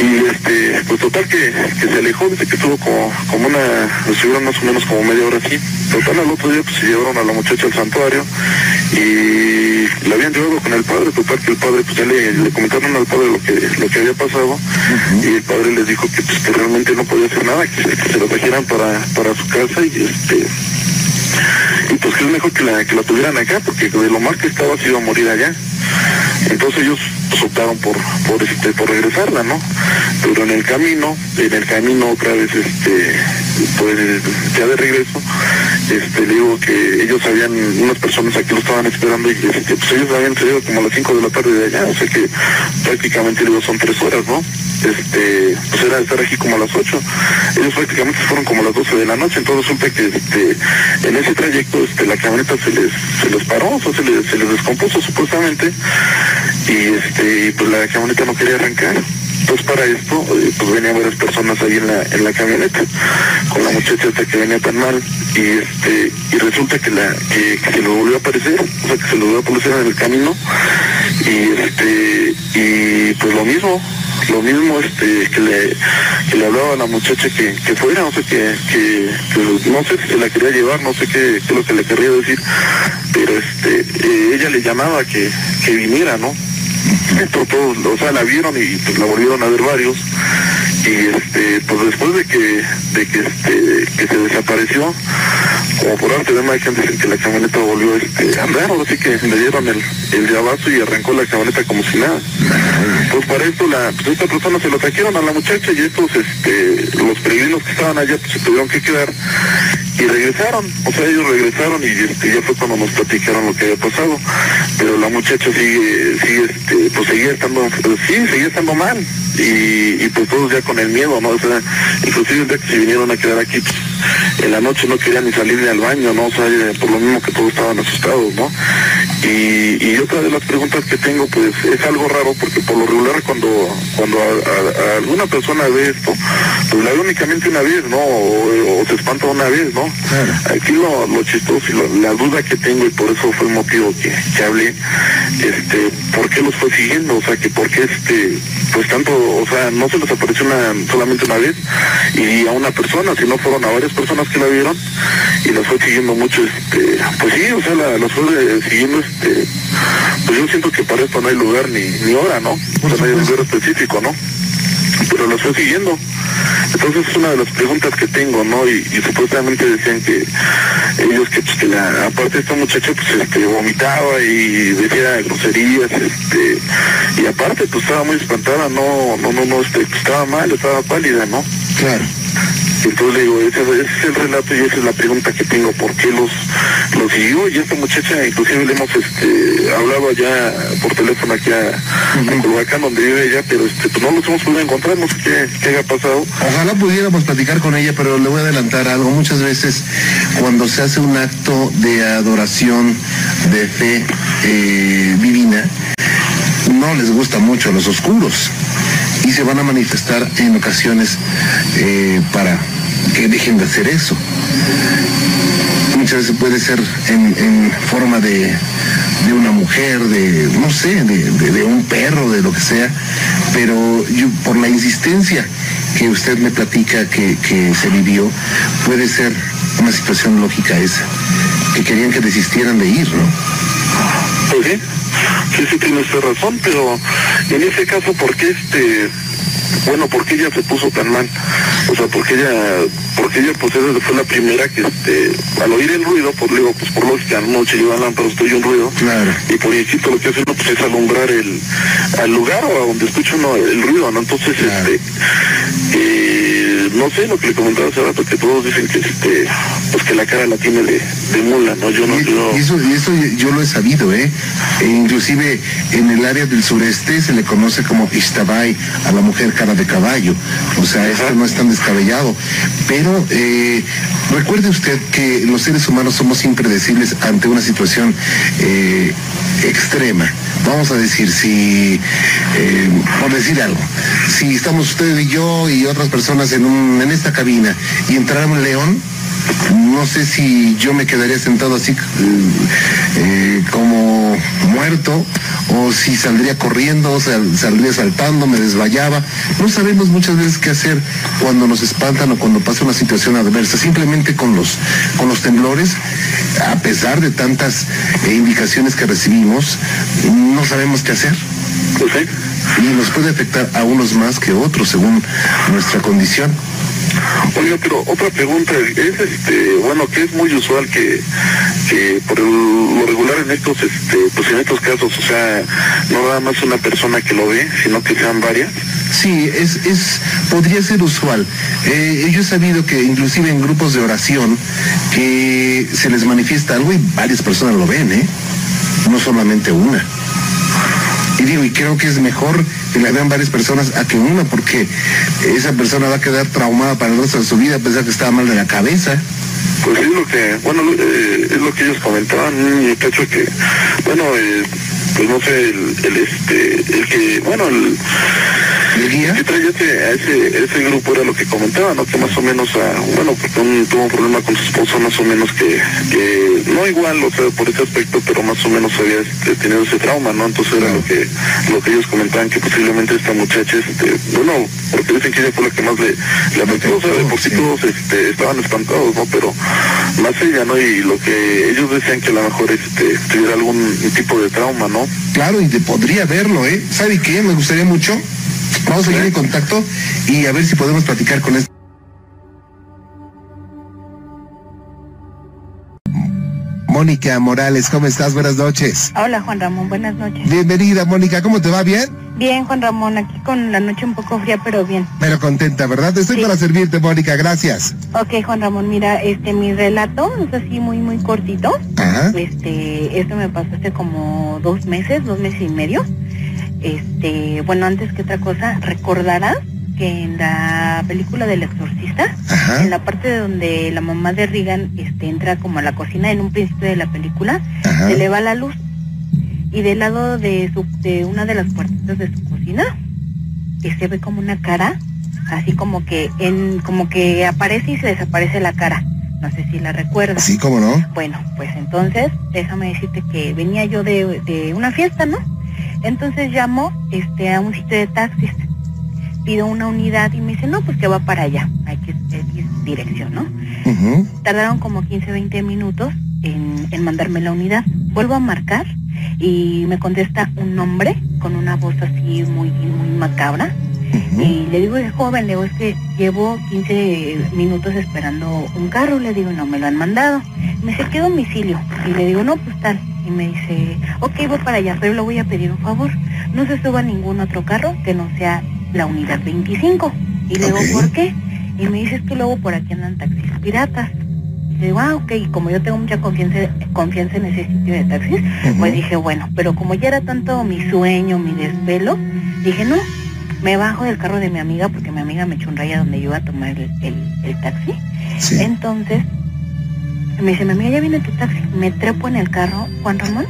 Y este, pues total que, se alejó, dice que estuvo como, como una, estuvieron más o menos como media hora así. Total al otro día pues se llevaron a la muchacha al santuario y la habían llevado con el padre, total que el padre pues ya le, le comentaron al padre lo que, lo que había pasado y el padre les dijo que pues que realmente no podía hacer nada, que, que se la trajeran para, para su casa y este y pues que es mejor que la, que la tuvieran acá, porque de lo mal que estaba se iba a morir allá. Entonces ellos pues, optaron por, por, este, por regresarla, ¿no? Pero en el camino, en el camino otra vez, este, pues ya de regreso, este, le digo que ellos habían, unas personas aquí lo estaban esperando y este, pues ellos habían salido como a las 5 de la tarde de allá, o sea que prácticamente digo, son tres horas, ¿no? Este, pues era estar aquí como a las 8. Ellos prácticamente fueron como a las 12 de la noche, entonces resulta que este, en ese trayecto este, la camioneta se les, se les paró, o sea, se les, se les descompuso supuestamente, y este, pues la camioneta no quería arrancar. Entonces para esto, eh, pues venían varias personas ahí en la, en la camioneta, con la muchacha hasta que venía tan mal, y este, y resulta que la, que, que se lo volvió a aparecer, o sea que se lo volvió a aparecer en el camino, y este, y pues lo mismo, lo mismo este que le, que le hablaba a la muchacha que, que fuera, no sé que, que, no sé si la quería llevar, no sé qué, qué es lo que le querría decir, pero este eh, ella le llamaba que, que viniera, ¿no? Todos, o sea, la vieron y pues la volvieron a ver varios y este pues después de que de que este que se desapareció como por arte de magia dicen que la camioneta volvió este, andar, así que le dieron el, el llavazo y arrancó la camioneta como si nada. Pues para esto la, pues esta persona se lo trajeron a la muchacha y estos este los peregrinos que estaban allá pues se tuvieron que quedar y regresaron, o sea ellos regresaron y este ya fue cuando nos platicaron lo que había pasado. Pero la muchacha sigue, sigue este, pues seguía estando, sí, seguía estando mal. Y, y pues todos ya con el miedo, ¿no? O sea, inclusive día que se vinieron a quedar aquí, pues, en la noche no querían ni salir ni al baño, ¿no? O por lo mismo que todos estaban asustados, ¿no? Y, y otra de las preguntas que tengo, pues, es algo raro, porque por lo regular cuando, cuando a, alguna persona ve esto, pues la ve únicamente una vez, ¿no? O, o se espanta una vez, ¿no? Aquí lo, lo chistoso y lo- la duda que tengo, y por eso fue el motivo que, que hablé, este, ¿por qué los fue siguiendo? O sea, que por qué este, pues tanto, o sea, no se les apareció una, solamente una vez y a una persona, sino fueron a varias personas que la vieron y las fue siguiendo mucho, este, pues sí, o sea, la, las fue eh, siguiendo, este, pues yo siento que para esto no hay lugar ni, ni hora, ¿no? O sea, no hay lugar específico, ¿no? Pero las fue siguiendo. Entonces es una de las preguntas que tengo, ¿no? Y, y supuestamente decían que ellos que, pues, que la, aparte esta muchacha pues este, vomitaba y decía groserías, este, y aparte pues estaba muy espantada, no, no, no, no, este, pues, estaba mal, estaba pálida, ¿no? Claro. Entonces le digo, ese, ese es el relato y esa es la pregunta que tengo, ¿por qué los, los siguió? Y esta muchacha, inclusive le hemos este, hablado allá por teléfono aquí a, a Culhuacán, donde vive ella, pero este, pues no nos hemos podido encontrar, no sé qué, qué haya pasado. Ojalá pudiéramos platicar con ella, pero le voy a adelantar algo. Muchas veces cuando se hace un acto de adoración, de fe eh, divina, no les gusta mucho a los oscuros y se van a manifestar en ocasiones eh, para que dejen de hacer eso. Muchas veces puede ser en, forma de, de una mujer, de, no sé, de, de- un perro, de lo que sea, pero yo, por la insistencia que usted me platica que, que se vivió, puede ser una situación lógica esa, que querían que desistieran de ir, ¿no? Pues sí, sí, sí tiene usted razón, pero en ese caso, ¿por qué este, bueno, por qué ella se puso tan mal? O sea, porque ella, porque ella pues esa fue la primera que este, al oír el ruido, pues digo, pues por lógica, noche lleva lámparas, estoy un ruido, Claro. y por instinto lo que hace uno pues es alumbrar el, al lugar o a donde escucha uno el ruido, ¿no? Entonces, Claro. este, eh, no sé lo que le comentaba hace rato, que todos dicen que este, pues que la cara la tiene de, de mula, ¿no? Yo no, Y, yo... y eso, y eso yo lo he sabido, ¿eh? E inclusive en el área del sureste se le conoce como Ishtabai a la mujer cara de caballo. O sea, esto no es tan descabellado. Pero eh, recuerde usted que los seres humanos somos impredecibles ante una situación eh, extrema. Vamos a decir, si, eh, por decir algo, si estamos usted y yo y otras personas en, un, en esta cabina y entrara un león, no sé si yo me quedaría sentado así eh, eh, como muerto o si saldría corriendo, o sal- saldría saltando, me desmayaba. No sabemos muchas veces qué hacer cuando nos espantan o cuando pasa una situación adversa. Simplemente con los, con los temblores, a pesar de tantas eh, indicaciones que recibimos, no sabemos qué hacer. Sí. Y nos puede afectar a unos más que otros según nuestra condición. Oiga, pero otra pregunta, es este, bueno, que es muy usual que, que por lo regular en estos, este, pues en estos casos, o sea, no nada más una persona que lo ve, sino que sean varias. Sí, es, es, podría ser usual. Eh, yo he sabido que inclusive en grupos de oración que se les manifiesta algo y varias personas lo ven, ¿eh? No solamente una. Y digo, y creo que es mejor que la vean varias personas a que una, porque esa persona va a quedar traumada para el resto de su vida a pesar que estaba mal de la cabeza. Pues es lo que, bueno, eh, es lo que ellos comentaban, un muchacho que, bueno, eh, pues no sé, el, el, este, el que, bueno, el, ¿El guía? ese, a ese, ese grupo era lo que comentaba, ¿no? Que más o menos, ah, bueno, porque un- tuvo un problema con su esposa, más o menos que, que, no igual, o sea, por ese aspecto, pero más o menos había este, tenido ese trauma, ¿no? Entonces era lo que, lo que ellos comentaban, que posiblemente esta muchacha, este, bueno, porque dicen que ella fue la que más le, le afectó, o sea, de por sí Sí. todos este, estaban espantados, ¿no? Pero más ella, ¿no? Y lo que ellos decían que a lo mejor este, tuviera algún tipo de trauma, ¿no? Claro, y te podría verlo, ¿eh? ¿Sabe qué? Me gustaría mucho. Vamos a seguir en contacto y a ver si podemos platicar con este. Mónica Morales, ¿cómo estás? Buenas noches. Hola Juan Ramón, buenas noches. Bienvenida, Mónica, ¿cómo te va? ¿Bien? Bien Juan Ramón, aquí con la noche un poco fría, pero bien. Pero contenta, ¿verdad? Estoy Sí. para servirte, Mónica, gracias. Ok Juan Ramón, mira, este mi relato es así muy muy cortito. Ajá. Este, esto me pasó hace como dos meses, dos meses y medio. Este, bueno, antes que otra cosa, recordarás que en la película del exorcista, Ajá. en la parte donde la mamá de Regan este, entra como a la cocina en un principio de la película, Ajá. se le va la luz y del lado de su de una de las puertitas de su cocina que se ve como una cara así como que en como que aparece y se desaparece la cara no sé si la recuerdas Sí, ¿cómo no? bueno pues entonces déjame decirte que venía yo de, de una fiesta no entonces llamo este a un sitio de taxis pido una unidad y me dice no pues que va para allá hay que dirección no tardaron como 15, 20 minutos en, en mandarme la unidad. Vuelvo a marcar y me contesta un hombre con una voz así muy, muy macabra. Y le digo, joven, le digo, es que llevo 15 minutos esperando un carro. Le digo, no me lo han mandado. Me dice, ¿qué domicilio? Y le digo, no, pues tal. Y me dice, ok, voy para allá, pero le voy a pedir un favor. No se suba ningún otro carro que no sea la unidad 25. Y le digo. ¿por qué? Y me dice, es que luego por aquí andan taxis piratas. Y digo, ah, ok, y como yo tengo mucha confianza, confianza en ese sitio de taxis, pues dije, bueno, pero como ya era tanto mi sueño, mi desvelo, dije, no, me bajo del carro de mi amiga porque mi amiga me echó un raya donde yo iba a tomar el, el- el taxi. Sí. Entonces, me dice, mi amiga, ya viene tu taxi. Me trepo en el carro, Juan Ramón.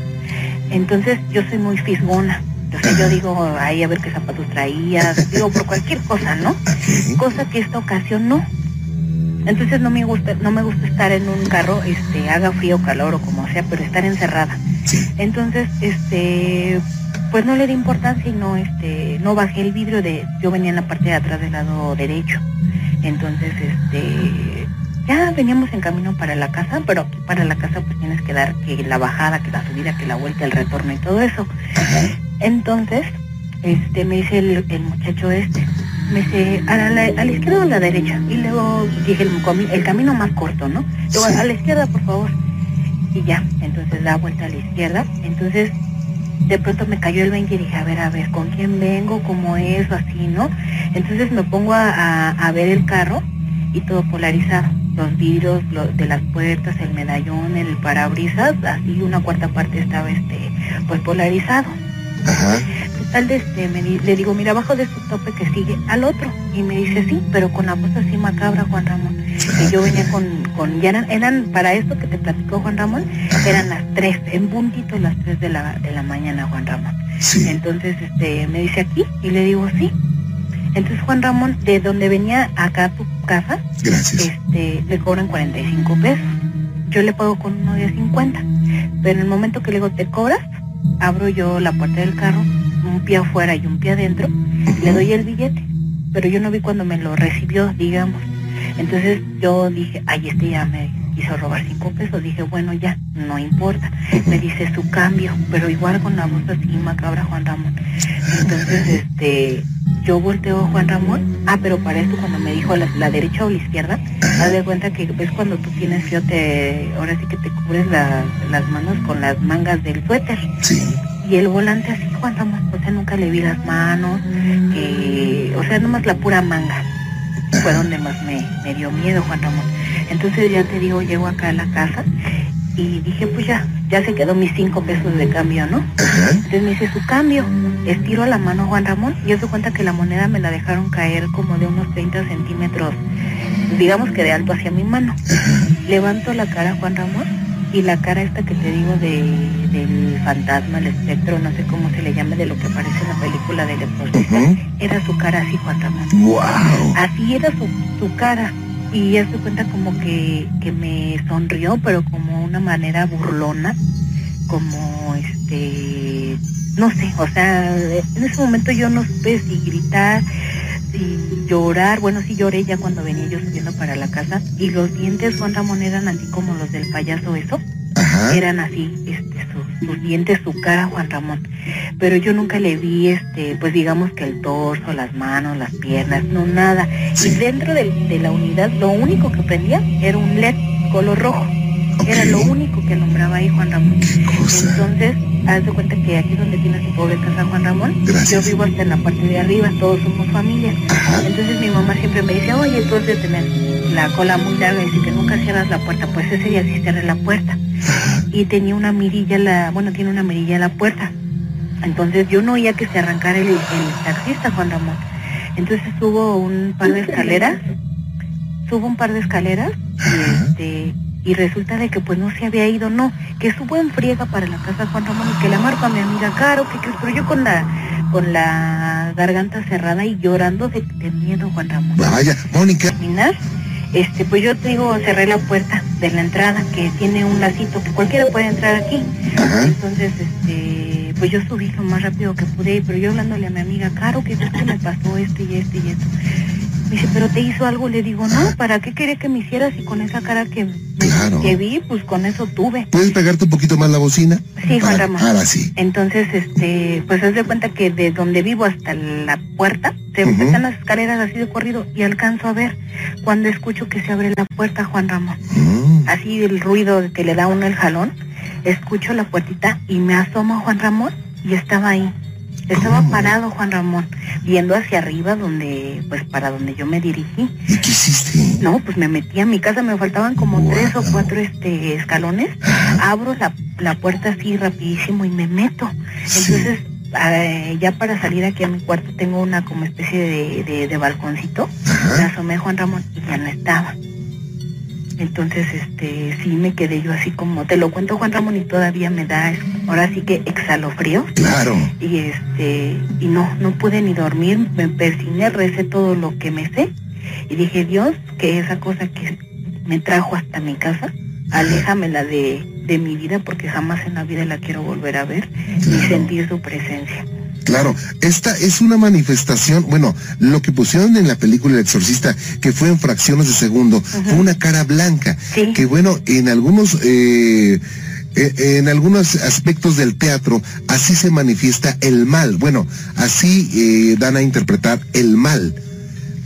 Entonces, yo soy muy fisgona. Sea, yo digo, ahí a ver qué zapatos traías, digo, por cualquier cosa, ¿no? Cosa que esta ocasión no. Entonces no me gusta, no me gusta estar en un carro, este, haga frío, calor o como sea, pero estar encerrada. Entonces, este, pues no le di importancia y no, este, no bajé el vidrio de, yo venía en la parte de atrás del lado derecho. Entonces, este, ya veníamos en camino para la casa, pero aquí para la casa pues tienes que dar que la bajada, que la subida, que la vuelta, el retorno y todo eso. Entonces, este, me dice el, el muchacho este, me dice, a la, a la izquierda o a la derecha. Y luego dije, el, camino más corto, ¿no? Luego, Sí. a la izquierda, por favor. Y ya, entonces da vuelta a la izquierda. Entonces, de pronto me cayó el 20 y dije, a ver, a ver, ¿con quién vengo? ¿Cómo es? O así, ¿no? Entonces me pongo a, a- a ver el carro y todo polarizado. Los vidrios lo- de las puertas, el medallón, el parabrisas, así una cuarta parte estaba este, pues polarizado. Ajá. Total, de este, me di- le digo, mira, abajo de este tope que sigue al otro. Y me dice, sí, pero con la voz así macabra, Juan Ramón. Y yo venía con, con ya eran, eran, para esto que te platicó Juan Ramón, eran las tres, en puntito las tres de la, de la mañana, Juan Ramón. Sí. Entonces, este, me dice aquí, y le digo, sí. Entonces, Juan Ramón, de donde venía acá a tu casa, Gracias. este, le cobran 45 pesos. Yo le pago con uno de 50. Pero en el momento que le digo, ¿te cobras? Abro yo la puerta del carro, un pie afuera y un pie adentro, le doy el billete. Pero yo no vi cuando me lo recibió, digamos. Entonces yo dije, ay, este ya me quiso robar cinco pesos. Dije, bueno, ya, no importa. Me dice su cambio, pero igual con la voz así macabra Juan Ramón. Entonces, este, yo volteo a Juan Ramón. Ah, pero para esto cuando me dijo la, la derecha o la izquierda, haz de cuenta que ves cuando tú tienes frío, te, ahora sí que te cubres la- las manos con las mangas del suéter. Sí. Y el volante así, Juan Ramón, o sea, nunca le vi las manos, que, o sea, nomás la pura manga. Fue donde más me, me dio miedo, Juan Ramón. Entonces ya te digo, llego acá a la casa y dije, pues ya, ya se quedó mis cinco pesos de cambio, ¿no? Ajá. Entonces me dice su cambio, estiro la mano a Juan Ramón y se cuenta que la moneda me la dejaron caer como de unos 30 centímetros, digamos que de alto hacia mi mano. Levanto la cara a Juan Ramón y la cara esta que te digo de, del fantasma, el espectro, no sé cómo se le llame, de lo que aparece en la película del exorcista, Ujú. era su cara así, Juan Ramón. Wow. Así era su, su cara. Y se cuenta como que, que me sonrió, pero como una manera burlona, como este, no sé, o sea, en ese momento yo no supe si gritar, si llorar, bueno, sí lloré ya cuando venía yo subiendo para la casa, y los dientes Juan Ramón eran así como los del payaso eso, Ajá. eran así, este, sus, sus dientes, su cara, Juan Ramón. Pero yo nunca le vi, este, pues digamos que el torso, las manos, las piernas, no nada. Y dentro de, la unidad, lo único que prendía era un LED color rojo. Era lo único que alumbraba ahí Juan Ramón. Entonces, haz de cuenta que aquí donde tiene su pobre casa Juan Ramón, Gracias. yo vivo hasta en la parte de arriba, todos somos familia. Ajá. Entonces mi mamá siempre me dice, oye, tú has de tener la cola muy larga y si que nunca cierras la puerta, pues ese día sí cerré la puerta. Y tenía una mirilla, la, bueno, tiene una mirilla en la puerta. Entonces yo no oía que se arrancara el, el taxista, Juan Ramón. Entonces subo un par de escaleras, subo un par de escaleras y este y resulta de que pues no se había ido, no, que subo en friega para la casa Juan Ramón y que la marco a mi amiga Caro, que crees, pero yo con la con la garganta cerrada y llorando de, de miedo Juan Ramón Vaya, Mónica. este, pues yo te digo, cerré la puerta de la entrada que tiene un lacito que cualquiera puede entrar aquí. Ajá. Entonces, este, pues yo subí lo más rápido que pude, pero yo hablándole a mi amiga, Caro, que es que me pasó esto y esto y esto. Me dice, pero te hizo algo, le digo, no, ¿para qué quería que me hicieras? Y con esa cara que, Claro. que vi, pues con eso tuve. ¿Puedes pegarte un poquito más la bocina? Sí, Juan Ramón. Ahora sí. Entonces, este, pues haz de cuenta que de donde vivo hasta la puerta, se están las escaleras así de corrido y alcanzo a ver cuando escucho que se abre la puerta, Juan Ramón. Mm. Así el ruido que le da uno el jalón, escucho la puertita y me asomo a Juan Ramón y estaba ahí, Estaba parado Juan Ramón, viendo hacia arriba donde, pues para donde yo me dirigí. ¿Y qué hiciste? No, pues me metí a mi casa, me faltaban como Wow. tres o cuatro este escalones. Abro la, la puerta así rapidísimo y me meto. Sí. Entonces, eh, ya para salir aquí a mi cuarto tengo una como especie de, de, de balconcito. Me Ajá. asomé Juan Ramón y ya no estaba. Entonces, este, sí me quedé yo así como, te lo cuento Juan Ramón y todavía me da, ahora sí que exhalofrío. Claro. Y este, y no, no pude ni dormir, me persigné, recé todo lo que me sé. Y dije, Dios, que esa cosa que me trajo hasta mi casa, aléjamela de, de mi vida porque jamás en la vida la quiero volver a ver ni Claro. sentir su presencia. Claro, esta es una manifestación, bueno, lo que pusieron en la película El Exorcista, que fue en fracciones de segundo, fue una cara blanca, Sí. que bueno, en algunos, eh, eh, en algunos aspectos del teatro, así se manifiesta el mal, bueno, así eh, dan a interpretar el mal,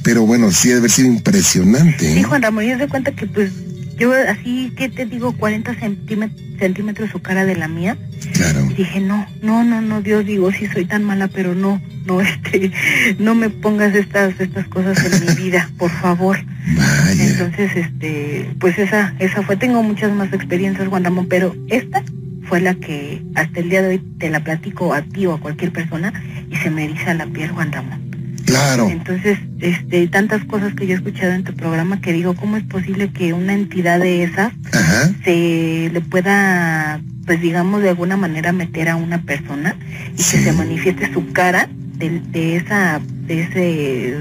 pero bueno, sí debe haber sido impresionante. Sí, ¿eh? Juan Ramón, yo de cuenta que pues yo así, que te digo? 40 centímet- centímetros su cara de la mía. Claro, Y dije, no, no, no, no, Dios, digo, sí soy tan mala, pero no, no, este, no me pongas estas, estas cosas en mi vida, por favor. vaya, Entonces, este, pues esa, esa fue, tengo muchas más experiencias, Juan Ramón, pero esta fue la que hasta el día de hoy te la platico a ti o a cualquier persona y se me eriza la piel, Juan Ramón. Claro, Entonces, este, tantas cosas que yo he escuchado en tu programa que digo, ¿cómo es posible que una entidad de esas ajá, se le pueda, pues digamos, de alguna manera meter a una persona y Sí. que se manifieste su cara de, de esa, de ese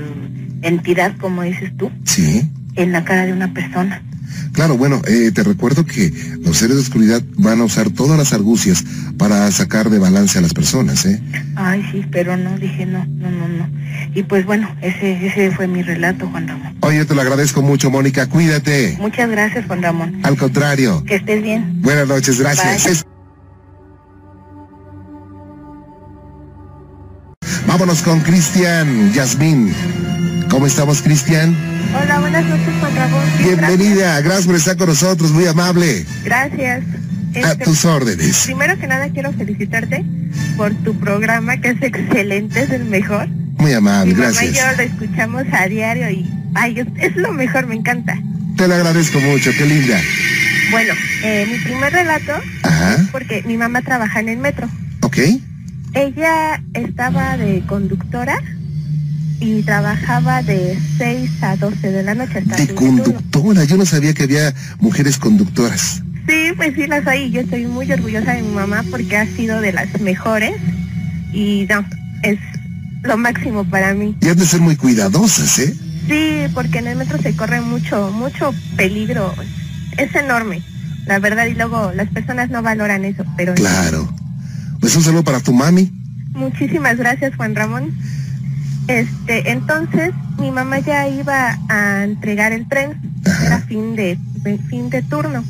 entidad, como dices tú, sí. en la cara de una persona? Claro, bueno, eh, te recuerdo que los seres de oscuridad van a usar todas las argucias para sacar de balance a las personas, ¿eh? Ay, sí, pero no, dije no, no, no, no. Y pues bueno, ese, ese fue mi relato, Juan Ramón. Oye, te lo agradezco mucho, Mónica, cuídate. Muchas gracias, Juan Ramón. Al contrario. Que estés bien. Buenas noches, gracias. Bye. Vámonos con Cristian, Yasmín. ¿Cómo estamos, Cristian? Hola, buenas noches, Juan Ramón. Bienvenida, gracias por estar con nosotros, muy amable. Gracias. A Este, tus órdenes. primero que nada quiero felicitarte por tu programa que es excelente, es el mejor. Muy amable, Mi mamá y gracias. yo lo escuchamos a diario y ay, es, es lo mejor, me encanta. Te lo agradezco mucho, qué linda. Bueno, eh, mi primer relato Ajá, es porque mi mamá trabaja en el metro. ok. Ella estaba de conductora y trabajaba de 6 a 12 de la noche hasta De conductora, yo no sabía que había mujeres conductoras. Sí, pues sí las hay. Yo estoy muy orgullosa de mi mamá porque ha sido de las mejores y no, es lo máximo para mí. Y han de ser muy cuidadosas, ¿eh? Sí, porque en el metro se corre mucho, mucho peligro. Es enorme, la verdad, y luego las personas no valoran eso, pero Claro. Pues un saludo para tu mami. muchísimas gracias, Juan Ramón. Este, entonces mi mamá ya iba a entregar el tren, era fin de, fin de turno.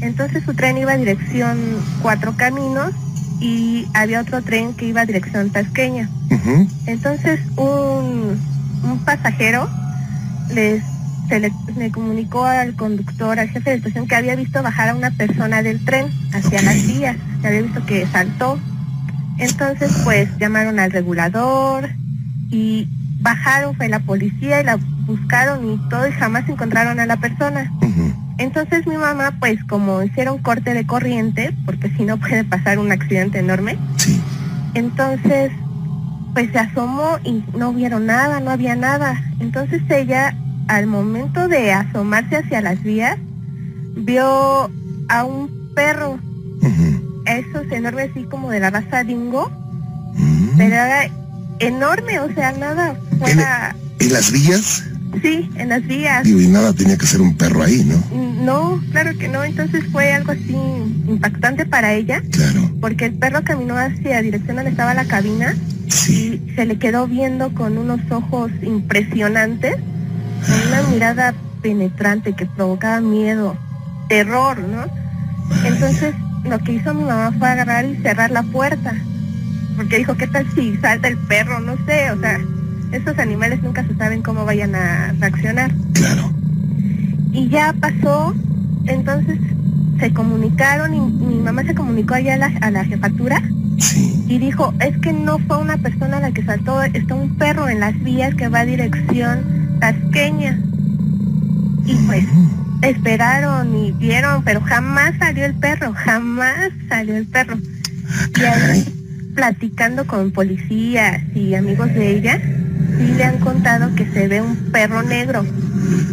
Entonces su tren iba a dirección Cuatro Caminos y había otro tren que iba a dirección Tasqueña. Entonces un, un pasajero les, se le, le comunicó al conductor, al jefe de estación, que había visto bajar a una persona del tren hacia las vías, que había visto que saltó. Entonces pues llamaron al regulador y bajaron, fue la policía y la buscaron y todo y jamás encontraron a la persona. Entonces mi mamá pues como hicieron corte de corriente, porque si no puede pasar un accidente enorme, Sí. entonces, pues se asomó y no vieron nada, no había nada. Entonces ella, al momento de asomarse hacia las vías, vio a un perro, Ujú. esos enormes así como de la raza dingo, pero era enorme, o sea, nada fuera... ¿En las villas? Sí, en las vías. Y nada tenía que ser un perro ahí, ¿no? No, claro que no. Entonces fue algo así impactante para ella, Claro. porque el perro caminó hacia dirección donde estaba la cabina Sí. y se le quedó viendo con unos ojos impresionantes, con una mirada penetrante que provocaba miedo, terror, ¿no? Entonces lo que hizo mi mamá fue agarrar y cerrar la puerta, porque dijo, ¿qué tal si salta el perro? No sé, o sea, estos animales nunca se saben cómo vayan a reaccionar. Claro. Y ya pasó, entonces se comunicaron y mi mamá se comunicó allá a la, a la jefatura Sí. y dijo, es que no fue una persona la que saltó, está un perro en las vías que va a dirección tasqueña. Y pues esperaron y vieron, pero jamás salió el perro, jamás salió el perro. Y ahí, platicando con policías y amigos de ella, sí le han contado que se ve un perro negro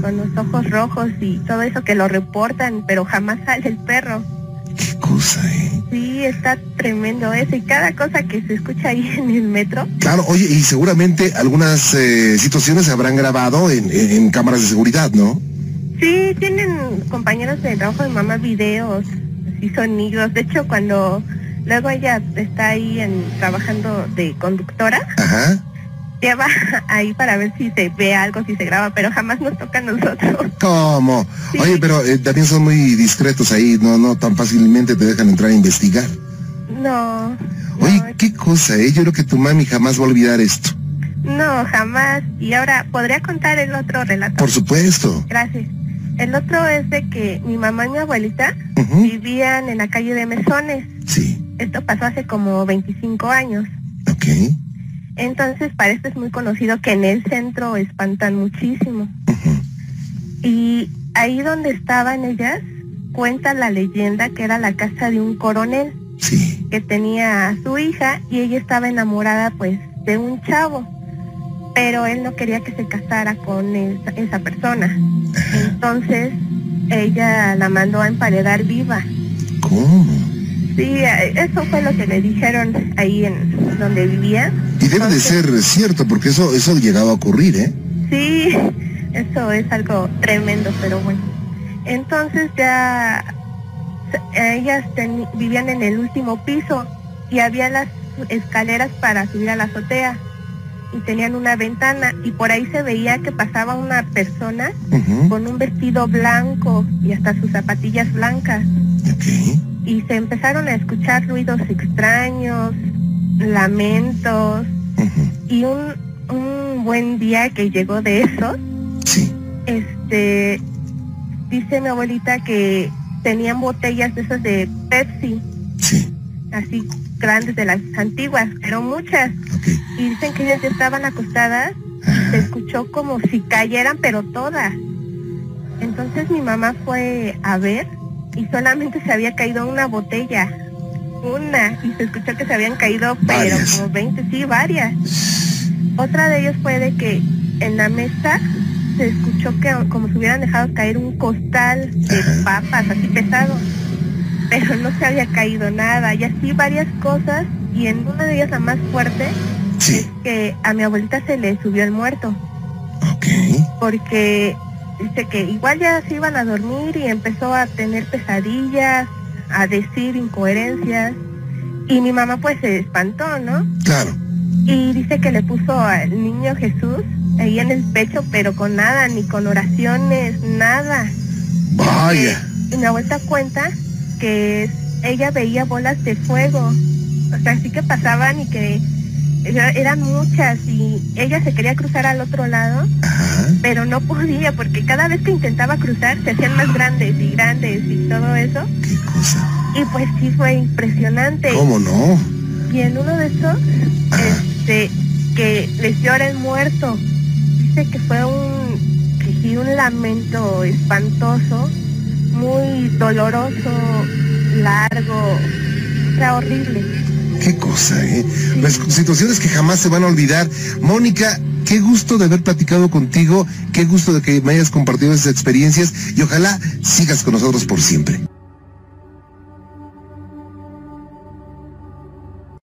con los ojos rojos y todo eso que lo reportan, pero jamás sale el perro. Qué cosa, ¿eh? Sí, está tremendo eso. Y cada cosa que se escucha ahí en el metro, Claro, oye, y seguramente algunas eh, situaciones se habrán grabado en, en- en cámaras de seguridad, ¿no? sí, tienen compañeros de trabajo de mamá videos y sonidos. De hecho, cuando luego ella está ahí en, trabajando de conductora, Ajá. lleva ahí para ver si se ve algo, si se graba, pero jamás nos toca a nosotros. ¿Cómo? Sí. Oye, pero eh, también son muy discretos ahí, no, no tan fácilmente te dejan entrar a investigar. No, Oye, qué cosa, ¿eh? Yo creo que tu mami jamás va a olvidar esto. no, jamás. Y ahora, ¿podría contar el otro relato? Por supuesto. Gracias. El otro es de que mi mamá y mi abuelita vivían en la calle de Mesones. Sí, Esto pasó hace como 25 años. ok. Entonces, para esto es muy conocido que en el centro espantan muchísimo. Y ahí donde estaban ellas, cuenta la leyenda que era la casa de un coronel Sí, que tenía a su hija y ella estaba enamorada pues de un chavo, pero él no quería que se casara con esa, esa persona. Entonces, ella la mandó a emparedar viva. ¿cómo? Sí, eh, eso fue lo que le dijeron ahí en donde vivía. Y debe de ser cierto, porque eso, eso ha llegado a ocurrir, ¿eh? Sí, eso es algo tremendo, pero bueno. Entonces ya ellas teni- vivían en el último piso y había las escaleras para subir a la azotea y tenían una ventana y por ahí se veía que pasaba una persona con un vestido blanco y hasta sus zapatillas blancas Ok. Y se empezaron a escuchar ruidos extraños, lamentos y un, un buen día que llegó de esos, Sí, este, dice mi abuelita que tenían botellas de esas de Pepsi, sí, así grandes de las antiguas, pero muchas, y dicen que ellas estaban acostadas y se escuchó como si cayeran, pero todas. Entonces mi mamá fue a ver y solamente se había caído una botella, una, y se escuchó que se habían caído, pero Varias. como 20, sí, varias. Otra de ellos fue de que en la mesa se escuchó que como si hubieran dejado caer un costal de papas, así pesado, pero no se había caído nada, y así varias cosas, y en una de ellas la más fuerte, Sí, que a mi abuelita se le subió el muerto, ok. porque dice que igual ya se iban a dormir y empezó a tener pesadillas, a decir incoherencias, y mi mamá pues se espantó, ¿no? Claro. Y dice que le puso al niño Jesús ahí en el pecho, pero con nada, ni con oraciones, nada. Vaya. Y mi abuelita cuenta que ella veía bolas de fuego, o sea, sí que pasaban y que eran muchas y ella se quería cruzar al otro lado, Ajá. pero no podía porque cada vez que intentaba cruzar se hacían más grandes y grandes y todo eso. Qué cosa. Y pues sí fue impresionante. ¿Cómo no? Y en uno de esos, este, que les llora el muerto. Dice que fue un, que sí, un lamento espantoso, muy doloroso, largo, era horrible. Qué cosa, ¿eh? Situaciones que jamás se van a olvidar. Mónica, qué gusto de haber platicado contigo, qué gusto de que me hayas compartido esas experiencias y ojalá sigas con nosotros por siempre.